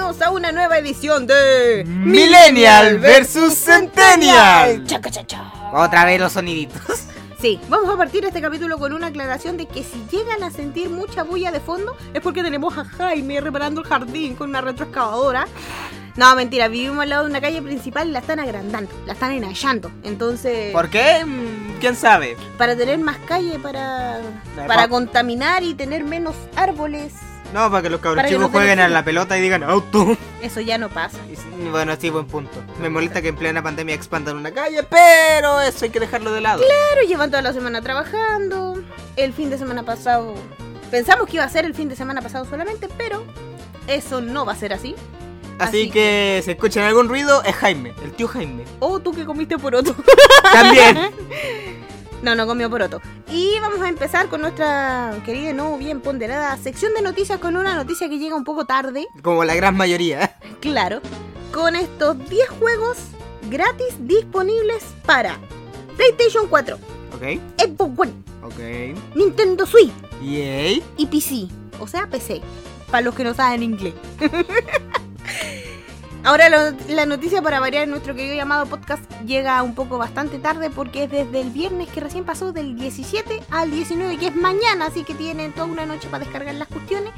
bienvenidos a una nueva edición de Millennial versus Centennial. Chaca, cha, cha. Otra vez los soniditos. Sí, vamos a partir este capítulo con una aclaración de que si llegan a sentir mucha bulla de fondo es porque tenemos a Jaime reparando el jardín con una retroexcavadora. No, mentira, vivimos al lado de una calle principal y la están agrandando, la están enallando. Entonces, ¿Por qué? Mm, ¿Quién sabe? para tener más calle, para, para pa- contaminar y tener menos árboles, No, para que los cabros que chicos no jueguen a la pelota y digan auto. eso ya no pasa. Y Bueno, sí, buen punto. Me molesta que en plena pandemia expandan una calle, pero eso hay que dejarlo de lado. Pero llevan toda la semana trabajando. El fin de semana pasado. Pensamos que iba a ser el fin de semana pasado solamente, pero eso no va a ser así. Así, así que si escuchan algún ruido, es Jaime, el tío Jaime. O tú que comiste poroto. También. no, no comió poroto. Y vamos a empezar con nuestra querida no bien ponderada sección de noticias con una noticia que llega un poco tarde, Como la gran mayoría. claro. Con estos 10 juegos gratis disponibles para PlayStation 4, Ok, Xbox One, ok. Nintendo Switch Yay. y PC. O sea, PC. Para los que no saben inglés. Ahora lo- la noticia para variar en nuestro querido llamado podcast llega un poco bastante tarde porque es desde el viernes que recién pasó del 17 al 19 que es mañana, así que tienen toda una noche para descargar las cuestiones.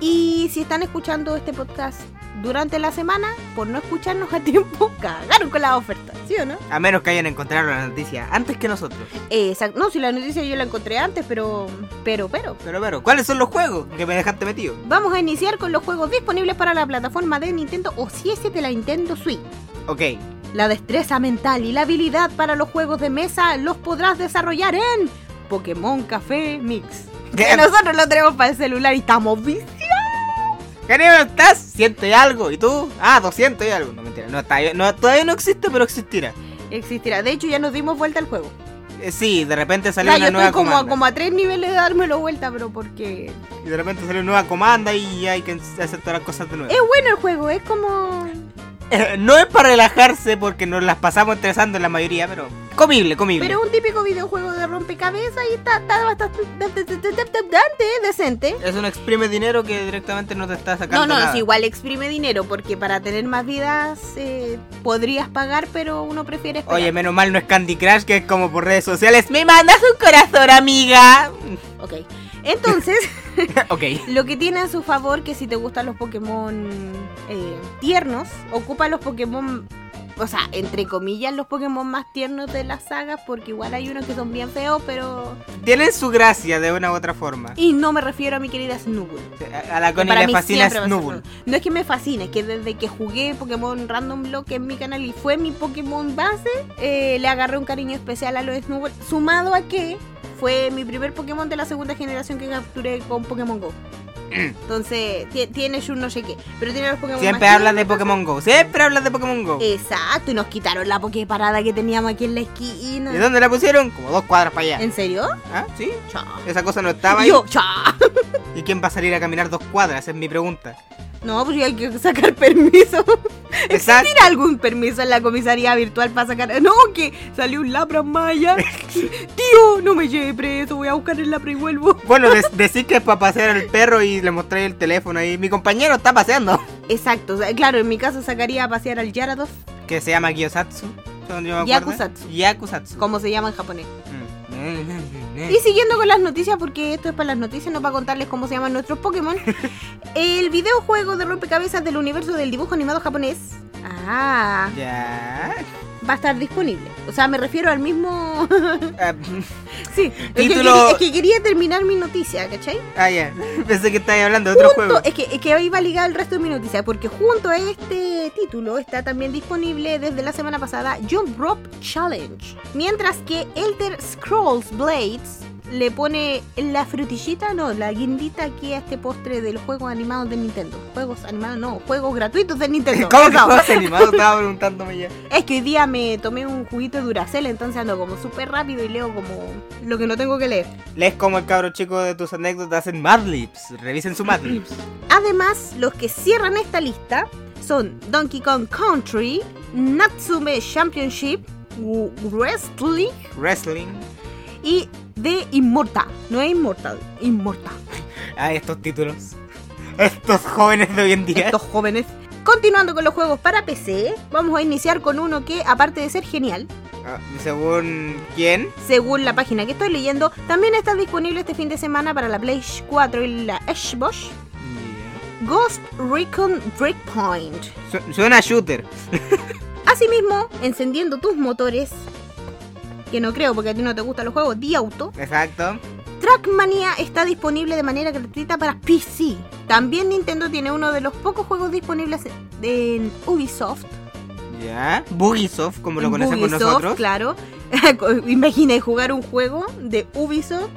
Y si están escuchando este podcast durante la semana, por no escucharnos a tiempo, cagaron con la oferta, ¿sí o no? A menos que hayan encontrado la noticia antes que nosotros. Exacto. No, si la noticia yo la encontré antes, pero, pero, pero, Pero, pero, ¿cuáles son los juegos que me dejaste metido? Vamos a iniciar con los juegos disponibles para la plataforma de Nintendo o si es de la Nintendo Switch. Ok. La destreza mental y la habilidad para los juegos de mesa los podrás desarrollar en Pokémon Café Mix. Que nosotros lo tenemos para el celular y estamos viciados. ¿Qué nivel estás? Ciento y algo. ¿Y tú? Ah, 200 y algo. No, mentira. No, todavía no existe, pero existirá. Existirá. De hecho, ya nos dimos vuelta al juego. Eh, sí, de repente salió yo una nueva estoy como, comanda. como a tres niveles de dármelo vuelta, pero porque... Y de repente salió una nueva comanda y hay que hacer todas las cosas de nuevo. Es bueno el juego, es como... Eh, no es para relajarse porque nos las pasamos estresando en la mayoría, pero comible, comible. Pero es un típico videojuego de rompecabezas y está, está bastante, decente. Es un exprime dinero que directamente no te está No, sacando no, nada. es igual exprime dinero porque para tener más vidas eh, podrías pagar, pero uno prefiere esperar. Oye, menos mal no es Candy Crush, que es como por redes sociales. ¡Me mandas un corazón, amiga! Ok. Entonces, ok. lo que tiene a su favor que si te gustan los Pokémon eh, tiernos, ocupa los Pokémon, o sea, entre comillas, los Pokémon más tiernos de la saga, porque igual hay unos que son bien feos, pero... Tienen su gracia de una u otra forma. Y no me refiero a mi querida Snubbull. A la Connie le fascina. Snubbull. No es que me fascine, es que desde que jugué Pokémon Random Block en mi canal y fue mi Pokémon base, eh, le agarré un cariño especial a los Snubbull, sumado a que fue mi primer Pokémon de la segunda generación que capturé con Pokémon Go. Entonces, ti- tiene Shun no sé qué, pero tiene los Pokémon Siempre más hablas de. Pokémon Go. Siempre hablas de Pokémon Go. Exacto, y nos quitaron la Poképarada que teníamos aquí en la esquina. ¿Y dónde la pusieron? Como dos cuadras para allá. ¿En serio? ¿Ah? ¿Sí? Cha. Esa cosa no estaba ahí. Yo, cha. ¿Y quién va a salir a caminar dos cuadras? Es mi pregunta. No, pues hay que sacar permiso. Exacto. ¿Existirá algún permiso en la comisaría virtual para sacar? No, que salió un lapra maya. Tío, no me lleve preso, voy a buscar el lapra y vuelvo. Bueno, de- decir que es para pasear al perro y le mostré el teléfono ahí. Mi compañero está paseando. Exacto, claro, en mi caso sacaría a pasear al Yarados, Que se llama Gyosatsu. Yakusatsu. Yakusatsu. como se llama en japonés. Mm. Y siguiendo con las noticias, porque esto es para las noticias, no para contarles cómo se llaman nuestros Pokémon. el videojuego de rompecabezas del universo del dibujo animado japonés. Ah, Ya. Va a estar disponible. O sea, me refiero al mismo. Ah, sí, es que, quería, es que quería terminar mi noticia, ¿cachai? Ah, ya. Pensé que estabas hablando de otro juego. Es, que, es que ahí va ligado el resto de mi noticia, porque junto a este título está también disponible desde la semana pasada Jump Rope Challenge. Mientras que Elder Scrolls Blades le pone la frutillita, no, la guindita aquí a este postre de los juegos animados de Nintendo. Juegos animados, no, juegos gratuitos de Nintendo. ¿Cómo que juegos animados? Estaba preguntándome ya. Es que hoy día me tomé un juguito de Duracell, entonces ando como súper rápido y leo como lo que no tengo que leer. Lees como el cabro chico de tus anécdotas en Madlibs. Revisen su Madlibs. Además, los que cierran esta lista son Donkey Kong Country, Natsume Championship, Wrestling Wrestling. y The Immortal. No es Immortal, Immortal. Ah, estos títulos. Estos jóvenes de hoy en día. estos jóvenes. Continuando con los juegos para PC, vamos a iniciar con uno que, aparte de ser genial, Ah, ¿Según quién? según la página que estoy leyendo, también está disponible este fin de semana para la Play 4 y la Xbox. Ghost Recon Breakpoint. Su- Suena a shooter. Asimismo, encendiendo tus motores, que no creo porque a ti no te gustan los juegos de auto, Exacto. Trackmania está disponible de manera gratuita para PC. También Nintendo tiene uno de los pocos juegos disponibles en Ubisoft. Ya. Bugisoft, como lo conocemos Ubisoft, nosotros. claro. Imagina jugar un juego de Ubisoft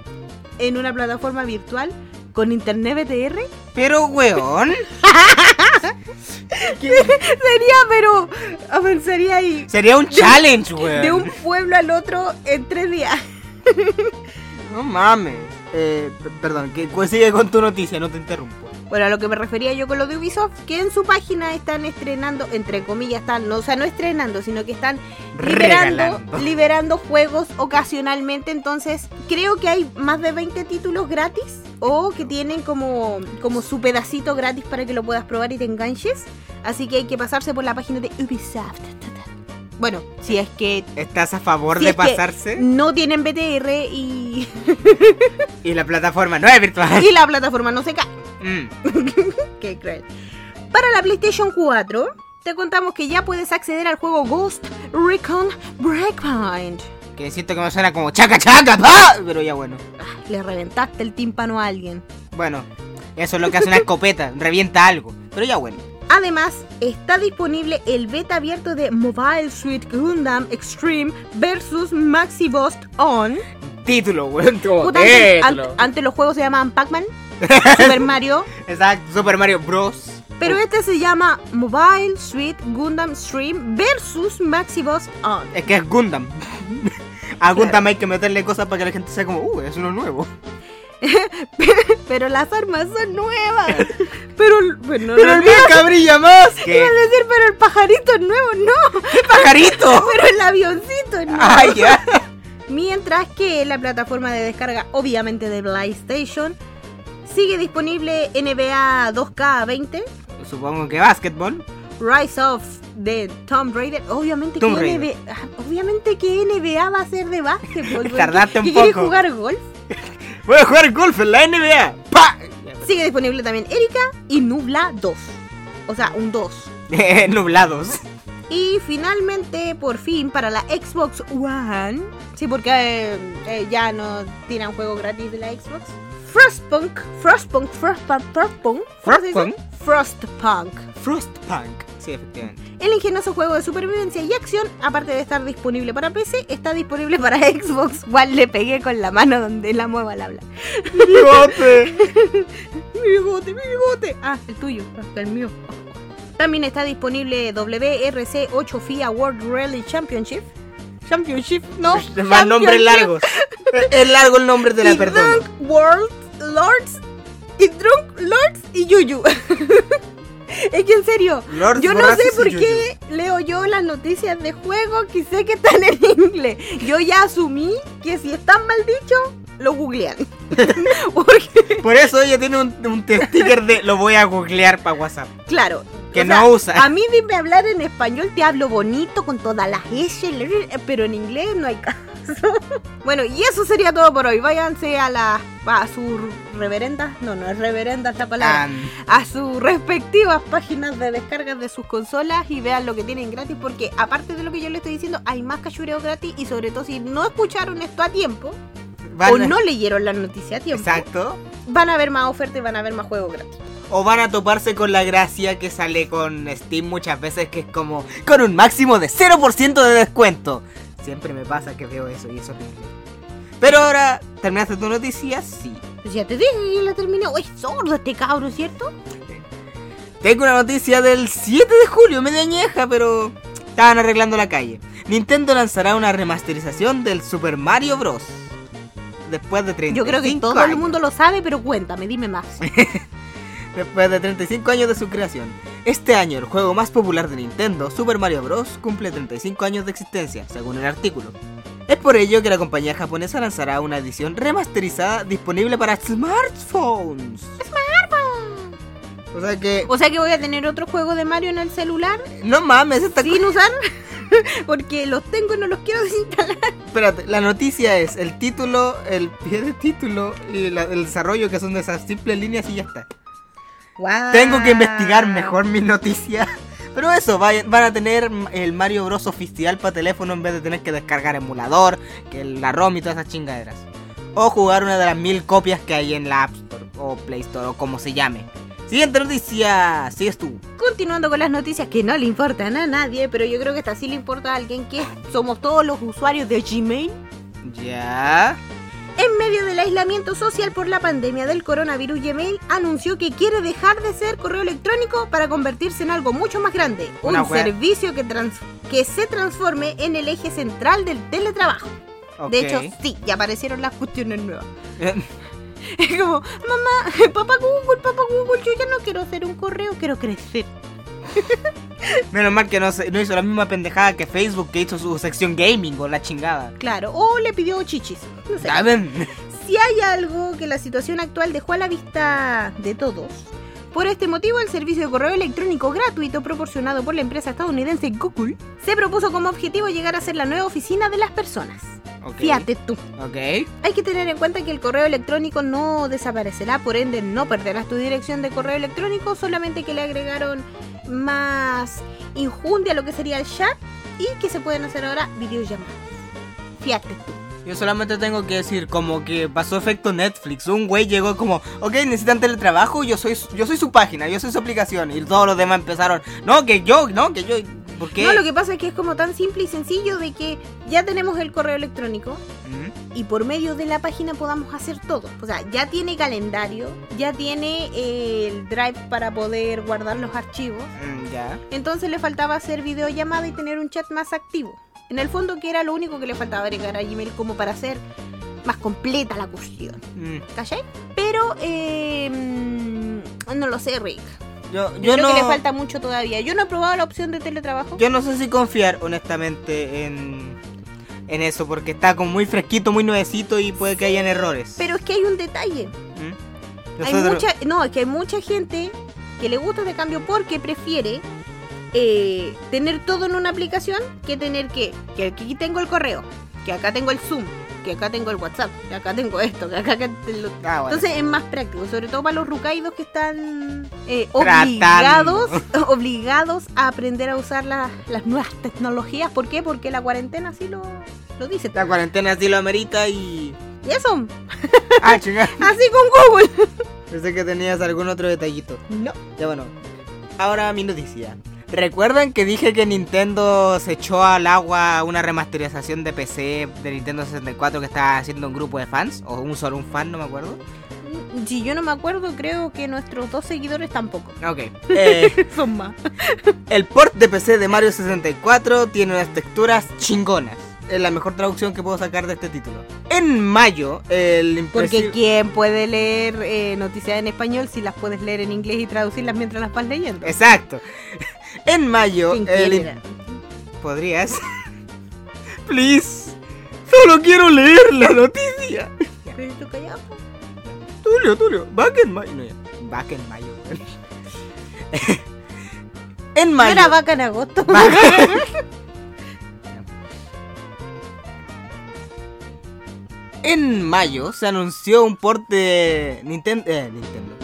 en una plataforma virtual con internet BTR. Pero, weón. Sería, pero. A ver, sería ahí. Sería un challenge, weón. De un pueblo al otro en tres días. No mames. Eh, perdón, que sigue con tu noticia, no te interrumpo. Bueno, a lo que me refería yo con lo de Ubisoft, que en su página están estrenando, entre comillas, están, no, o sea, no estrenando, sino que están liberando, liberando juegos ocasionalmente. Entonces, creo que hay más de 20 títulos gratis o que tienen como, como su pedacito gratis para que lo puedas probar y te enganches. Así que hay que pasarse por la página de Ubisoft. Bueno, si es que ¿Estás a favor Si de pasarse? no tienen BTR y, Y la plataforma no es virtual. y la plataforma no se cae. Mm. Qué cruel. Para la PlayStation 4, te contamos que ya puedes acceder al juego Ghost Recon Breakpoint. Que siento que me suena como chaca chaca, pa. Pero ya bueno. Le reventaste el tímpano a alguien. Bueno, eso es lo que hace una escopeta, revienta algo. Pero ya bueno. Además, está disponible el beta abierto de Mobile Suit Gundam Extreme vs Maxi Boss On. Título, weón. Puta, antes, an- antes los juegos se llamaban Pac-Man, Super Mario, Exacto, Super Mario Bros. pero este se llama Mobile Suit Gundam Extreme vs Maxi Boss On. Es que es Gundam. A Gundam hay que meterle cosas para que la gente sea como, uh, es uno nuevo. Pero las armas son nuevas. Pero, pero no Pero lo el digas. mecha brilla más. Iba ¿Qué? a decir, pero el pajarito es nuevo, no. ¡Qué pajarito! Pero el avioncito no. ¡Ay, ya! Mientras que la plataforma de descarga, obviamente de PlayStation, sigue disponible NBA 2K20, Supongo que básquetbol. Rise of the Tomb Raider. Obviamente que. NBA, ah, obviamente que NBA va a ser de básquetbol. Tardaste un ¿Qué quieres poco. jugar golf? Voy a jugar golf en la NBA. ¡Pa! Sigue disponible también Erika y Nubla 2. O sea, un 2. Nublados. Y finalmente, por fin, para la Xbox One. Sí, porque eh, eh, ya no tiran juego gratis de la Xbox. Frostpunk, Frostpunk, Frostpunk, Frostpunk. Frostpunk. Frostpunk. Frostpunk. Sí, efectivamente. El ingenioso juego de supervivencia y acción, aparte de estar disponible para PC, está disponible para Xbox One. Le pegué con la mano donde la mueva al habla. ¡Bigote! Mi bigote, mi bigote. Ah, el tuyo, el mío. También está disponible WRC 8 FIA World Rally Championship. Championship, no. Más nombres largos. Es largo el nombre de la y persona. Drunk World Lords. Y Drunk Lords y Yuyu. es que en serio, yo no sé por qué leo yo las noticias de juego que sé que están en inglés. Yo ya asumí que si están mal dicho, lo googlean. Porque, Por eso ella tiene un, un sticker de lo voy a googlear para WhatsApp. claro. Que o no usa. A mí dime hablar en español, te hablo bonito con todas las S, pero en inglés no hay caso. bueno, y eso sería todo por hoy. Váyanse a la a sus reverendas, no, no es reverenda esta palabra, Ah, a sus respectivas páginas de descargas de sus consolas y vean lo que tienen gratis, porque aparte de lo que yo le estoy diciendo, hay más cachureo gratis y sobre todo si no escucharon esto a tiempo van o a- no leyeron la noticia a tiempo, Exacto. van a ver más ofertas y van a ver más juegos gratis. O van a toparse con la gracia que sale con Steam muchas veces, que es como con un máximo de 0% de descuento. Siempre me pasa que veo eso y eso es horrible. Pero ahora, ¿terminaste tu noticia? Sí. Pues ya te dije que la terminé. Uy, sordo este cabro, ¿cierto? Tengo una noticia del 7 de julio, media añeja, pero estaban arreglando la calle. Nintendo lanzará una remasterización del Super Mario Bros. Después de 35 Yo creo que todo años. el mundo lo sabe, pero cuéntame, dime más. Después de 35 años de su creación. Este año, el juego más popular de Nintendo, Super Mario Bros., cumple 35 años de existencia, según el artículo. Es por ello que la compañía japonesa lanzará una edición remasterizada disponible para smartphones. O sea que. O sea que voy a tener otro juego de Mario en el celular No mames, esta sin usar. Porque los tengo y no los quiero desinstalar. Espérate, la noticia es el título, el pie de título y la- el desarrollo que son de esas simples líneas y ya está. Tengo que investigar mejor mis noticias. Pero eso, van a tener el Mario Bros oficial para teléfono en vez de tener que descargar emulador, que la ROM y todas esas chingaderas. O jugar una de las mil copias que hay en la App Store o Play Store o como se llame. Siguiente noticia, sigues tú. Continuando con las noticias que no le importan a nadie, pero yo creo que esta sí le importa a alguien que somos todos los usuarios de Gmail. Ya. En medio del aislamiento social por la pandemia del coronavirus, Gmail anunció que quiere dejar de ser correo electrónico para convertirse en algo mucho más grande, Una un servicio que, trans- que se transforme en el eje central del teletrabajo. De hecho, sí, ya aparecieron las cuestiones nuevas. Es como, mamá, papá Google, papá Google, yo ya no quiero hacer un correo, quiero crecer. Menos mal que no, no hizo la misma pendejada que Facebook que hizo su sección gaming o la chingada. Claro, o le pidió chichis. No sé. ¿Saben? Si hay algo que la situación actual dejó a la vista de todos, por este motivo el servicio de correo electrónico gratuito proporcionado por la empresa estadounidense Google se propuso como objetivo llegar a ser la nueva oficina de las personas. Ok. Fíjate tú. Ok. Hay que tener en cuenta que el correo electrónico no desaparecerá, por ende no perderás tu dirección de correo electrónico, solamente que le agregaron más injundia a lo que sería el chat y que se pueden hacer ahora videollamadas. Fíjate tú. Yo solamente tengo que decir como que pasó efecto Netflix. Un güey llegó como, ok, necesitan teletrabajo, yo soy, su- yo soy su página, yo soy su aplicación. Y todos los demás empezaron, no, que yo, no, que yo. ¿Por qué? No, lo que pasa es que es como tan simple y sencillo de que ya tenemos el correo electrónico Mm, y por medio de la página podamos hacer todo. O sea, ya tiene calendario, ya tiene eh, el drive para poder guardar los archivos. mm, ya. Entonces le faltaba hacer videollamada y tener un chat más activo. En el fondo que era lo único que le faltaba agregar a Gmail como para hacer más completa la cuestión. Mm, ¿Cachai? Pero eh, no lo sé, Rick. Yo, Yo, yo creo no. que le falta mucho todavía. Yo no he probado la opción de teletrabajo. Yo no sé si confiar, honestamente, en, en eso, porque está como muy fresquito, muy nuevecito y puede que hayan errores. Pero es que hay un detalle. ¿Mm? Hay mucha, no, es que hay mucha gente que le gusta este cambio porque prefiere eh, tener todo en una aplicación que tener que, que aquí tengo el correo, que acá tengo el Zoom, que acá tengo el WhatsApp, que acá tengo esto, que acá... que lo- Ah, bueno. Entonces es más práctico, sobre todo para los rucaidos que están eh, obligados, obligados a aprender a usar la- las nuevas tecnologías. ¿Por qué? Porque la cuarentena así lo, lo dice. la cuarentena sí lo amerita y. Y eso, Ah, chingada. así con Google. Pensé que tenías algún otro detallito. No. Ya bueno. Ahora mi noticia. ¿Recuerdan que dije que Nintendo se echó al agua una remasterización de PC de Nintendo 64 que estaba haciendo un grupo de fans? O un solo un fan, no me acuerdo. Si yo no me acuerdo, creo que nuestros dos seguidores tampoco. Ok. Eh, Son más. el port de PC de Mario 64 tiene unas texturas chingonas. Es la mejor traducción que puedo sacar de este título. En mayo, el Porque ¿quién puede leer eh, noticias en español si las puedes leer en inglés y traducirlas mientras las vas leyendo? Exacto. En mayo, ¿Quién el? ¿Podrías? Please. Solo quiero leer la noticia. Pero tú callado. Tulio, Tulio. Back en mayo. No, ya. Back en mayo. en mayo. era vaca en agosto. En mayo se anunció un port de Ninten- eh, Nintendo.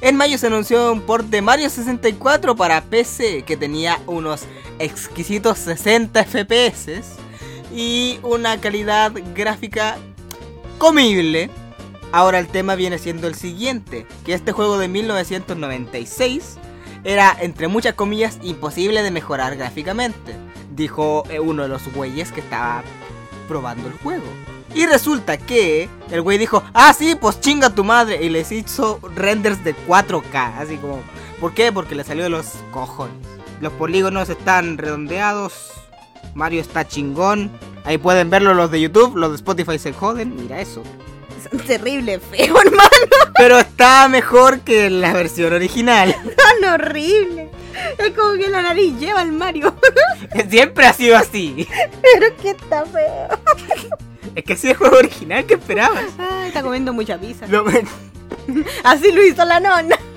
En mayo se anunció un port de Mario 64 para PC que tenía unos exquisitos 60 FPS y una calidad gráfica comible. Ahora el tema viene siendo el siguiente, que este juego de 1996 era, entre muchas comillas, imposible de mejorar gráficamente, dijo eh, uno de los güeyes que estaba probando el juego. Y resulta que el güey dijo, ah, sí, pues chinga tu madre. Y les hizo renders de 4K. Así como, ¿por qué? Porque le salió de los cojones. Los polígonos están redondeados. Mario está chingón. Ahí pueden verlo los de YouTube. Los de Spotify se joden. Mira eso. Son terrible feo, hermano. Pero está mejor que la versión original. Tan horrible. Es como que la nariz lleva al Mario. Siempre ha sido así. Pero que está feo. Es que así es el juego original que esperabas. Ay, está comiendo mucha pizza. Lo- Así lo hizo la nona.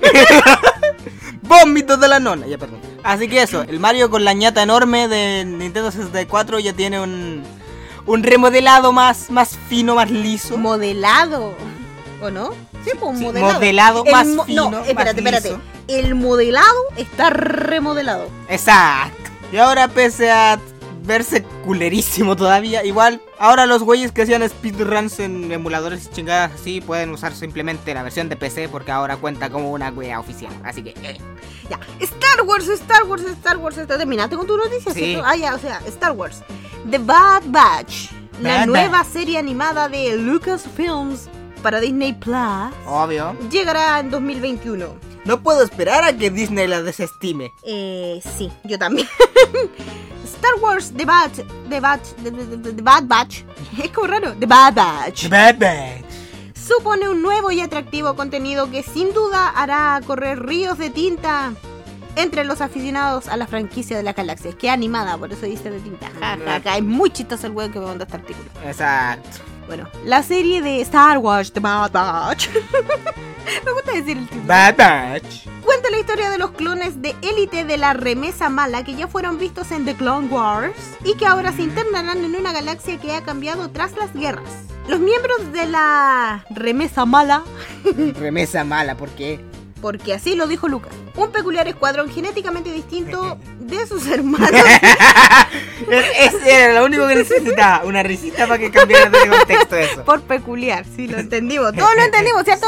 de la nona. Ya, perdón. Así que eso, el Mario con la ñata enorme de Nintendo 64 ya tiene un, un remodelado más, más fino, más liso. Modelado. ¿O no? Sí, pues Sí, modelado. modelado El más mo- fino, No, más espérate, espérate. liso. El modelado está remodelado. Exacto. Y ahora pese a verse culerísimo todavía, igual, ahora los güeyes que hacían speedruns en emuladores y chingadas así pueden usar simplemente la versión de PC porque ahora cuenta como una wea oficial. Así que, eh. Ya. Star Wars, Star Wars, Star Wars. ¿Está terminaste con tu noticia? Sí. ¿cierto? Ah, ya, o sea, Star Wars. The Bad Batch. la Bad nueva serie animada de Lucasfilms para Disney Plus. obvio. Llegará en 2021. No puedo esperar a que Disney la desestime. Eh, sí, yo también. Star Wars The Bad, The Bad, The, The- The Bad Batch. Es como raro. The Bad Batch. Bad Batch. supone un nuevo y atractivo contenido que sin duda hará correr ríos de tinta entre los aficionados a la franquicia de las galaxias. Que animada, por eso dice de tinta. Ja, ja, ja. Es muy chistoso el weón que me mandó este artículo. Exacto. Bueno, la serie de Star Wars The Bad Batch. me gusta decir el título. Bad Batch. Cuenta la historia de los clones de élite de la remesa mala que ya fueron vistos en The Clone Wars y que ahora se internarán en una galaxia que ha cambiado tras las guerras. Los miembros de la remesa mala Remesa mala, ¿por qué? Porque así lo dijo Lucas. Un peculiar escuadrón genéticamente distinto de sus hermanos. Ese era lo único que necesitaba. Una risita para que cambiara de contexto eso. Por peculiar, sí, lo entendimos. Todos lo entendimos, ¿cierto?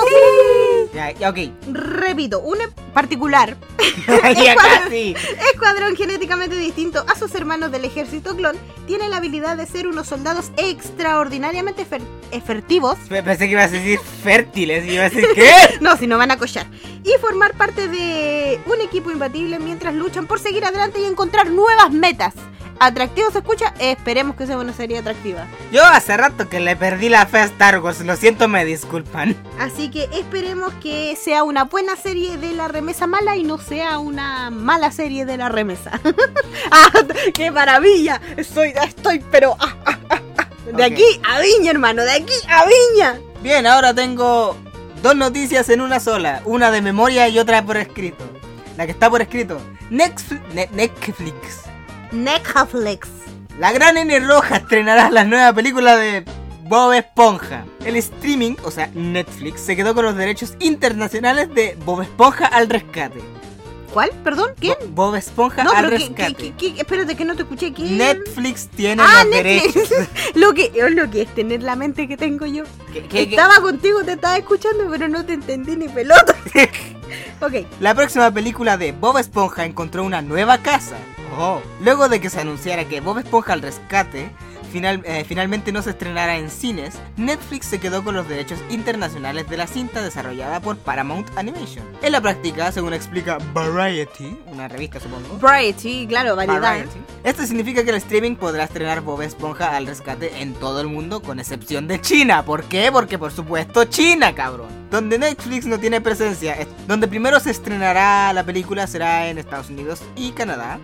Ya, ya, ok. Repito, un particular ya casi. escuadrón genéticamente distinto a sus hermanos del ejército clon tiene la habilidad de ser unos soldados extraordinariamente fer- efectivos. Pe- Pensé que ibas a decir fértiles. Y iba a decir, ¿qué? No, si no van a collar. Y formar parte de un equipo imbatible mientras luchan por seguir adelante y encontrar nuevas metas. Atractivo se escucha, esperemos que sea una serie atractiva. Yo hace rato que le perdí la fe a Star Wars. Lo siento, me disculpan. Así que esperemos que sea una buena serie de la remesa mala y no sea una mala serie de la remesa. ¡Ah, qué maravilla! Estoy, estoy, pero... ah, ah. De aquí a Viña, hermano, de aquí a Viña. Bien, ahora tengo dos noticias en una sola. Una de memoria y otra por escrito. La que está por escrito. Netflix. Netflix. La gran N roja estrenará la nueva película de Bob Esponja. El streaming, o sea, Netflix, se quedó con los derechos internacionales de Bob Esponja al rescate. ¿Cuál? ¿Perdón? ¿Quién? Bo- Bob Esponja No, al pero ¿qué, rescate. qué, qué- qué- espérate que no te escuché. ¿Quién? Netflix tiene Ah, los Netflix. derechos. lo que es lo que es tener la mente que tengo yo. ¿Qué- qué- qué? Estaba contigo, te estaba escuchando, pero no te entendí ni pelota. ok. La próxima película de Bob Esponja encontró una nueva casa. Oh. Luego de que se anunciara que Bob Esponja al rescate final- eh, finalmente no se estrenara en cines, Netflix se quedó con los derechos internacionales de la cinta desarrollada por Paramount Animation. En la práctica, según explica Variety, una revista supongo. Variety, claro, variedad. Variety. Esto significa que el streaming podrá estrenar Bob Esponja al rescate en todo el mundo, con excepción de China. ¿Por qué? Porque por supuesto China, cabrón. Donde Netflix no tiene presencia, es- donde primero se estrenará la película será en Estados Unidos y Canadá.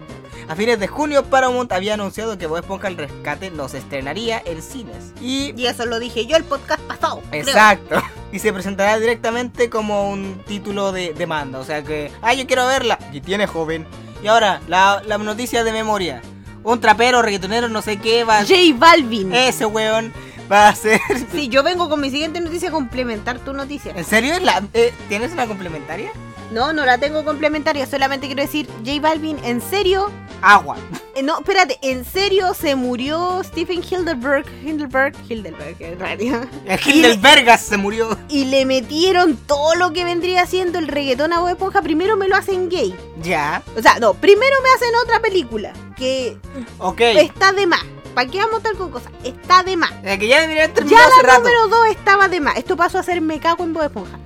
A fines de junio, Paramount había anunciado que Bob Esponja al rescate no se estrenaría en cines. Y Y eso lo dije yo el podcast pasado. creo. Exacto. Y se presentará directamente como un título de demanda. O sea que, ah, yo quiero verla. Y tiene joven. Y ahora, la, la noticia de memoria. Un trapero, reggaetonero, no sé qué, va J Balvin. Ese weón va a ser... Sí, yo vengo con mi siguiente noticia a complementar tu noticia. ¿En serio? ¿Es la- eh, ¿Tienes una complementaria? No, no la tengo complementaria, solamente quiero decir, J Balvin, ¿en serio? Agua. Eh, no, espérate, ¿en serio se murió Stephen Hildeberg? Hildeberg, Hildeberg, en realidad. Del Vergas se murió. Y le metieron todo lo que vendría siendo el reggaetón a Bob Esponja. Primero me lo hacen gay. Ya. O sea, no, primero me hacen otra película. Que Ok. está de más. ¿Para qué vamos a estar con cosas? Está de más. Que ya debería hace la rato. número 2 estaba de más. Esto pasó a ser me cago en Bob Esponja.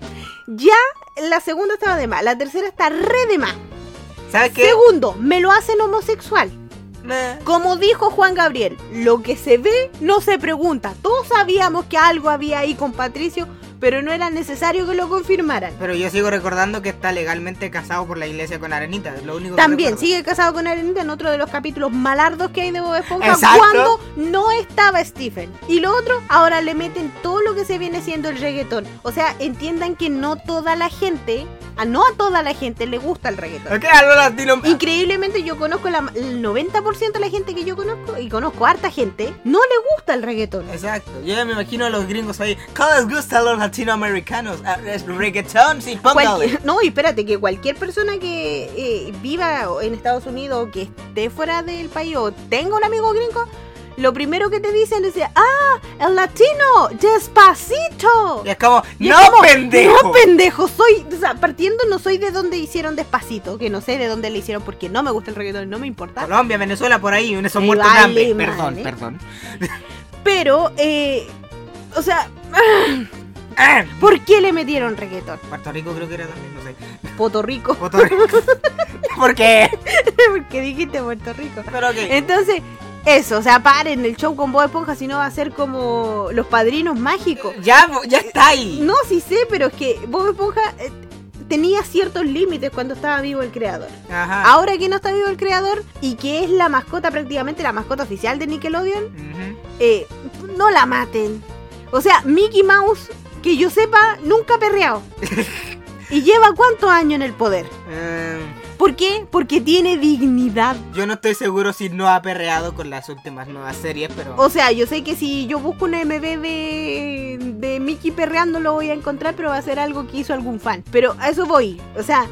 Ya la segunda estaba de más. La tercera está re de más. ¿Sabes qué? Segundo, me lo hacen homosexual. Como dijo Juan Gabriel, lo que se ve no se pregunta. Todos sabíamos que algo había ahí con Patricio, pero no era necesario que lo confirmaran. Pero yo sigo recordando que está legalmente casado por la iglesia con Arenita. Es lo único que También recuerdo. sigue casado con Arenita en otro de los capítulos malardos que hay de Bob Esponja Exacto. cuando no estaba Stephen. Y lo otro, ahora le meten todo lo que se viene siendo el reggaetón. O sea, entiendan que no toda la gente a no a toda la gente le gusta el reggaetón. Ok, a los latinos. Increíblemente yo conozco la- el 90% de la gente que yo conozco y conozco harta gente, no le gusta el reggaetón. Exacto, yo ya me imagino a los gringos ahí. ¿Cómo les gusta a los latinoamericanos? Ah, es reggaetón, sí, póngale. No, y espérate, que cualquier persona que eh, viva en Estados Unidos o que esté fuera del país o tenga un amigo gringo, lo primero que te dicen es, ah, el latino, despacito. Y es como, Y es no, como, pendejo. No, pendejo, soy, o sea, partiendo no soy de donde hicieron despacito, que no sé de dónde le hicieron porque no me gusta el reggaetón, no me importa. Colombia, Venezuela, por ahí, Me muertos vale hambre. Perdón, perdón. Pero, eh, o sea, Ah, ¿por qué le metieron reggaetón? Puerto Rico creo que era también, no sé. Puerto Rico, Puerto Rico. ¿Por qué? porque dijiste Puerto Rico. Pero ok. Entonces, eso, o sea, paren el show con Bob Esponja, si no va a ser como los padrinos mágicos. Ya, ya está ahí. No, sí sé, pero es que Bob Esponja eh, tenía ciertos límites cuando estaba vivo el creador. Ajá. Ahora que no está vivo el creador y que es la mascota, prácticamente la mascota oficial de Nickelodeon, eh, no la maten. O sea, Mickey Mouse, que yo sepa, nunca ha perreado. ¿Y lleva cuántos años en el poder? Eh, ¿Por qué? Porque tiene dignidad. yo no estoy seguro si no ha perreado con las últimas nuevas series, pero. O sea, yo sé que si yo busco una MV de, de Mickey perreando lo voy a encontrar, pero va a ser algo que hizo algún fan. Pero a eso voy. O sea,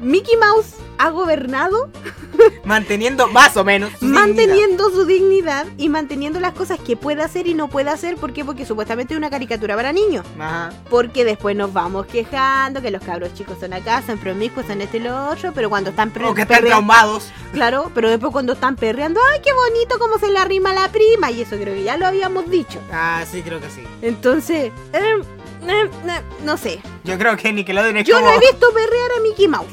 Mickey Mouse ha gobernado manteniendo más o menos. su dignidad. manteniendo su dignidad y manteniendo las cosas que puede hacer y no puede hacer. ¿Por qué? Porque supuestamente es una caricatura para niños. Ajá. Porque después nos vamos quejando que los cabros chicos son acá, son promiscuos, son este y lo otro, pero cuando están O que están traumados. Claro, pero después cuando están perreando, ¡ay, qué bonito cómo se le arrima la prima! Y eso creo que ya lo habíamos dicho. Ah, sí, creo que sí. Entonces, eh, eh, eh, no sé. Yo creo que Nickelodeon es Yo como. no he visto perrear a Mickey Mouse.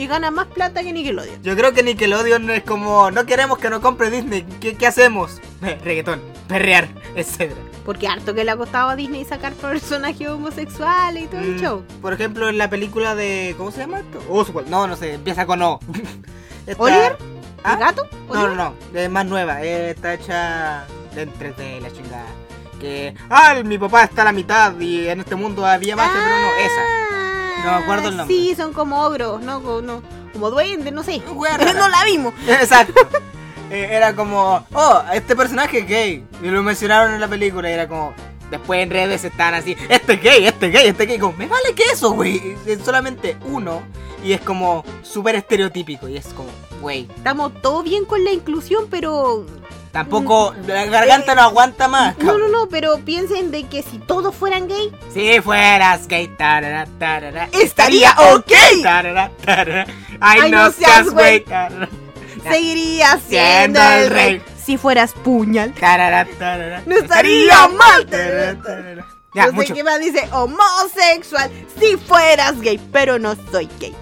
Y gana más plata que Nickelodeon. Yo creo que Nickelodeon es como. No queremos que nos compre Disney. ¿Qué, qué hacemos? Reggaetón, perrear, etc. Porque harto que le ha costado a Disney sacar personajes homosexuales y todo el Mm, show. Por ejemplo, en la película de. ¿Cómo se llama esto? Oswald. No, no sé, empieza con O. Esta- ¿Oliver? ¿Ah? ¿El gato? No, no, no, es más nueva, eh, está hecha de entre de la chingada. Que, ah, mi papá está a la mitad y en este mundo había más, pero no, esa. No me acuerdo el nombre. Sí, son como ogros, ¿no? Como, no, como duendes, no sé. No la vimos. Exacto. Eh, era como, oh, este personaje es gay. Y lo mencionaron en la película y era como, después en redes están así, este es gay, este es gay, este es gay. Como, me vale que eso, güey. Solamente uno y es como súper estereotípico y es como, güey. Estamos todo bien con la inclusión, pero Tampoco, la garganta no aguanta más. No, no, no, pero piensen de que si todos fueran gay, Si fueras gay, tarara, tarara, Estaría ok. tarara. Ay, Ay, no, no seas güey. seguirías Siendo el rey. Si fueras puñal. No estaría mal. Ya, no mucho. sé qué más dice homosexual. Si fueras gay, pero no soy gay.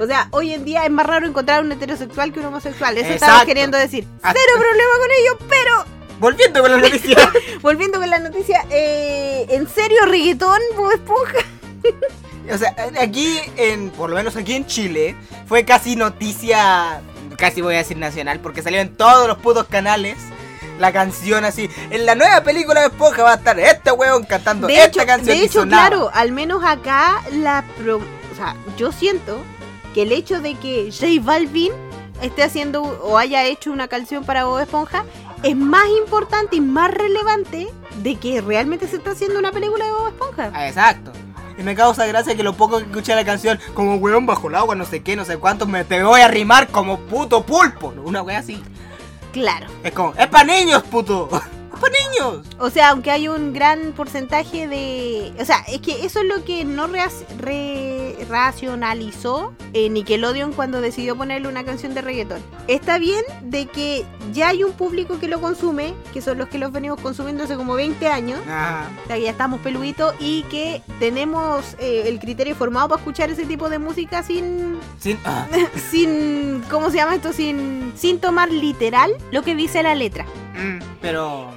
O sea, hoy en día es más raro encontrar un heterosexual que un homosexual. Eso Exacto. estaba queriendo decir. Ah. Cero problema con ello, pero Volviendo con la noticia. volviendo con la noticia, eh, ¿en serio reggaetón, Bob Esponja? o sea, aquí, en, por lo menos aquí en Chile, fue casi noticia, casi voy a decir nacional, porque salió en todos los putos canales. La canción así, en la nueva película de Esponja va a estar este weón cantando De esta hecho, canción. de hecho sonaba. claro, al menos acá la pro- o sea, yo siento que el hecho de que J Balvin esté haciendo o haya hecho una canción para Bob Esponja es más importante y más relevante de que realmente se está haciendo una película de Bob Esponja. Ah, exacto. Y me causa gracia que lo poco que escuché la canción, como weón bajo el agua, no sé qué, no sé cuánto, me te voy a rimar como puto pulpo. Una wea así. Claro. Es como, es para niños, puto. Para niños. O sea, aunque hay un gran porcentaje de... O sea, es que eso es lo que no re- racionalizó eh, Nickelodeon cuando decidió ponerle una canción de reggaetón. Está bien de que ya hay un público que lo consume, que son los que los venimos consumiendo hace como 20 años. Ajá. O sea, que ya estamos peluditos y que tenemos eh, el criterio formado para escuchar ese tipo de música sin... Sin, ah. sin ¿Cómo se llama esto? Sin, sin tomar literal lo que dice la letra. Mm, pero...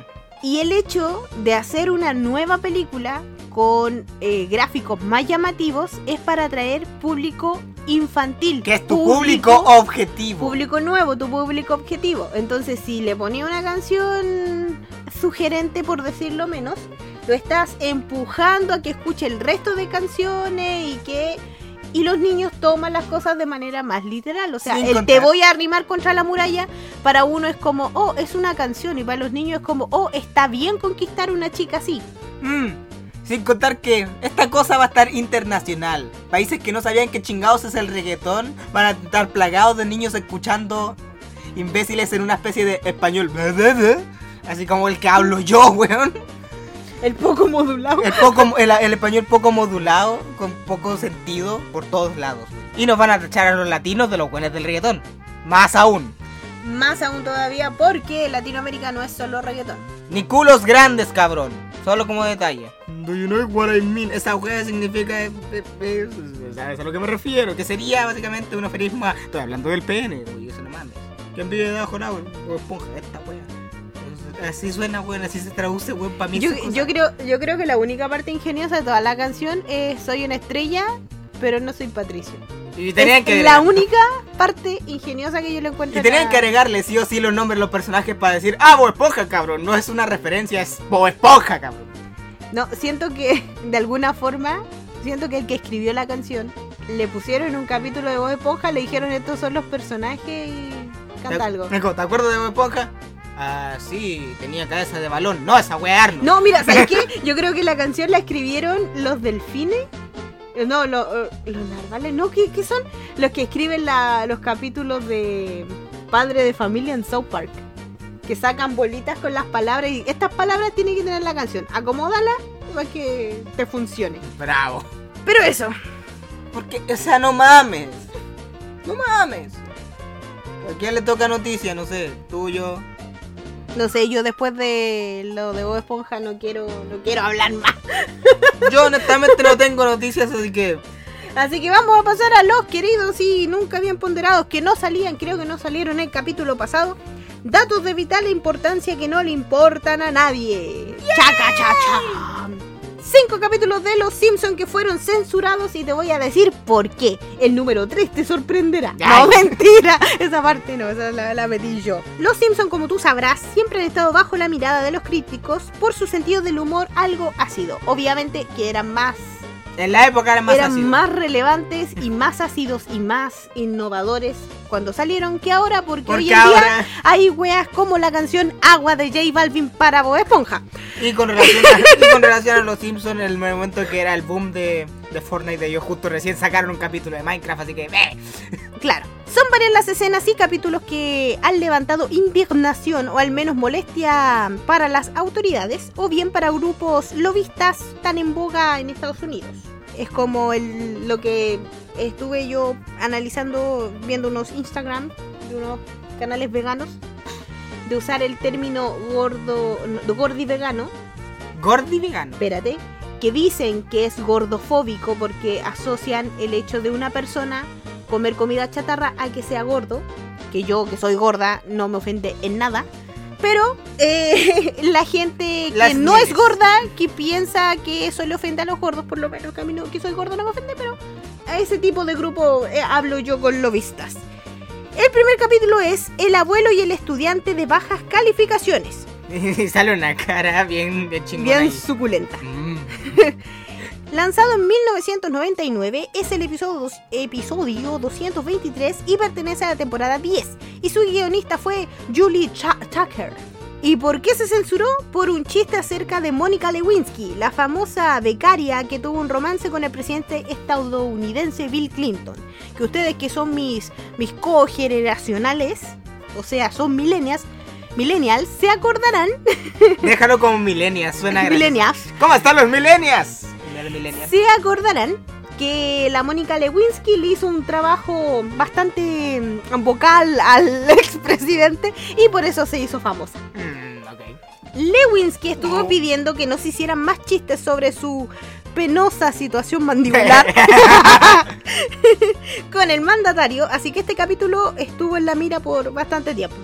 Y el hecho de hacer una nueva película con eh, gráficos más llamativos es para atraer público infantil. Que es tu público, objetivo. público nuevo, tu público objetivo. Entonces, si le ponía una canción sugerente, por decirlo menos, lo estás empujando a que escuche el resto de canciones y que... Y los niños toman las cosas de manera más literal. O sea, Sin el contar- te voy a arrimar contra la muralla, para uno es como, oh, es una canción. Y para los niños es como, oh, está bien conquistar una chica así. Mm, Sin contar que esta cosa va a estar internacional. Países que no sabían que chingados es el reggaetón van a estar plagados de niños escuchando imbéciles en una especie de español. Así como el que hablo yo, weón. El poco modulado. El, poco, el, el español poco modulado, con poco sentido por todos lados. Y nos van a tachar a los latinos de los buenos del reggaetón. Más aún. Más aún todavía porque Latinoamérica no es solo reggaetón. Ni culos grandes, cabrón. Solo como detalle. Do you know what I mean? Esa wea significa. eh, eh, eh, ¿Sabes a lo que me refiero? Que sería básicamente un aferismo a- Estoy hablando del pene, güey, eso no mames. ¿Quién vive debajo del agua? O esponja, esta wea. Así suena, weón, así se traduce, weón, para mí. Yo, creo, yo creo que la única parte ingeniosa de toda la canción es Soy una estrella, pero no soy Patricio. Y tenían que. la única parte ingeniosa que yo le encuentro. Y tenían que agregarle sí o sí los nombres de los personajes para decir, ah, Bob Esponja, cabrón. No es una referencia, es Bob Esponja, cabrón. No, siento que de alguna forma, siento que el que escribió la canción le pusieron un capítulo de Bob Esponja, le dijeron estos son los personajes y canta ¿Te- algo. ¿te acuerdas de Bob Esponja? Ah, sí, tenía cabeza de balón. No, esa Arnold. No, mira, ¿sabes qué? Yo creo que la canción la escribieron los delfines. Eh, No, lo- eh, los narvales, no, ¿qué, qué son? Los que escriben la- los capítulos de Padre de Familia en South Park. Que sacan bolitas con las palabras y estas palabras tienen que tener la canción. Acomódala para que te funcione. Bravo. Pero eso, Porque, o sea, no mames. No mames. ¿A quién le toca noticia? No sé, tuyo. No sé, yo después de lo de Bob Esponja no quiero, no quiero hablar más. Yo honestamente no tengo noticias, así que. Así que vamos a pasar a los queridos y nunca bien ponderados que no salían, creo que no salieron en el capítulo pasado. Datos de vital importancia que no le importan a nadie. Chaca, cha, cha. Cinco capítulos de Los Simpson que fueron censurados y te voy a decir por qué. El número 3 te sorprenderá. No, mentira. Esa parte no, esa la, la metí yo. Los Simpson, como tú sabrás, siempre han estado bajo la mirada de los críticos por su sentido del humor algo ácido. Obviamente que eran más En la época era más eran más relevantes y más ácidos y más innovadores cuando salieron que ahora porque, Porque hoy en día hay weas como la canción Agua de J Balvin para Bob Esponja. Y con relación a, y con relación a los Simpsons, en el momento que era el boom de, de Fortnite, de ellos justo recién sacaron un capítulo de Minecraft, así que. ¡eh! Claro, son varias las escenas y capítulos que han levantado indignación o al menos molestia para las autoridades o bien para grupos lobistas tan en boga en Estados Unidos. Es como el, lo que estuve yo analizando viendo unos Instagram de unos canales veganos de usar el término gordo, no, gordi vegano Gordy vegano. espérate, que dicen que es gordofóbico porque asocian el hecho de una persona comer comida chatarra a que sea gordo, que yo que soy gorda no me ofende en nada, pero eh, la gente que Las no es gorda, que piensa que eso le ofende a los gordos, por lo menos que a mí no, que soy gorda no me ofende, pero a ese tipo de grupo eh, hablo yo con lobistas. El primer capítulo es El abuelo y el estudiante de bajas calificaciones, Y sale una cara bien, chingona. bien ahí. suculenta. Mm. Lanzado en 1999, es el episodio, dos- episodio 223 y pertenece a la temporada 10. Y su guionista fue Julie Tucker. ¿Y por qué se censuró? Por un chiste acerca de Mónica Lewinsky, la famosa becaria que tuvo un romance con el presidente estadounidense Bill Clinton. Que ustedes que son mis, mis cogeneracionales, o sea, son millennials, millennials, se acordarán, Déjalo como millennials, suena millennials, ¿Cómo están los millennials? Mira los millennials. Se acordarán que la Mónica Lewinsky le hizo un trabajo bastante mm, vocal al expresidente y por eso se hizo famosa. Mm. Lewinsky estuvo No. pidiendo que no se hicieran más chistes sobre su penosa situación mandibular con el mandatario, así que este capítulo estuvo en la mira por bastante tiempo.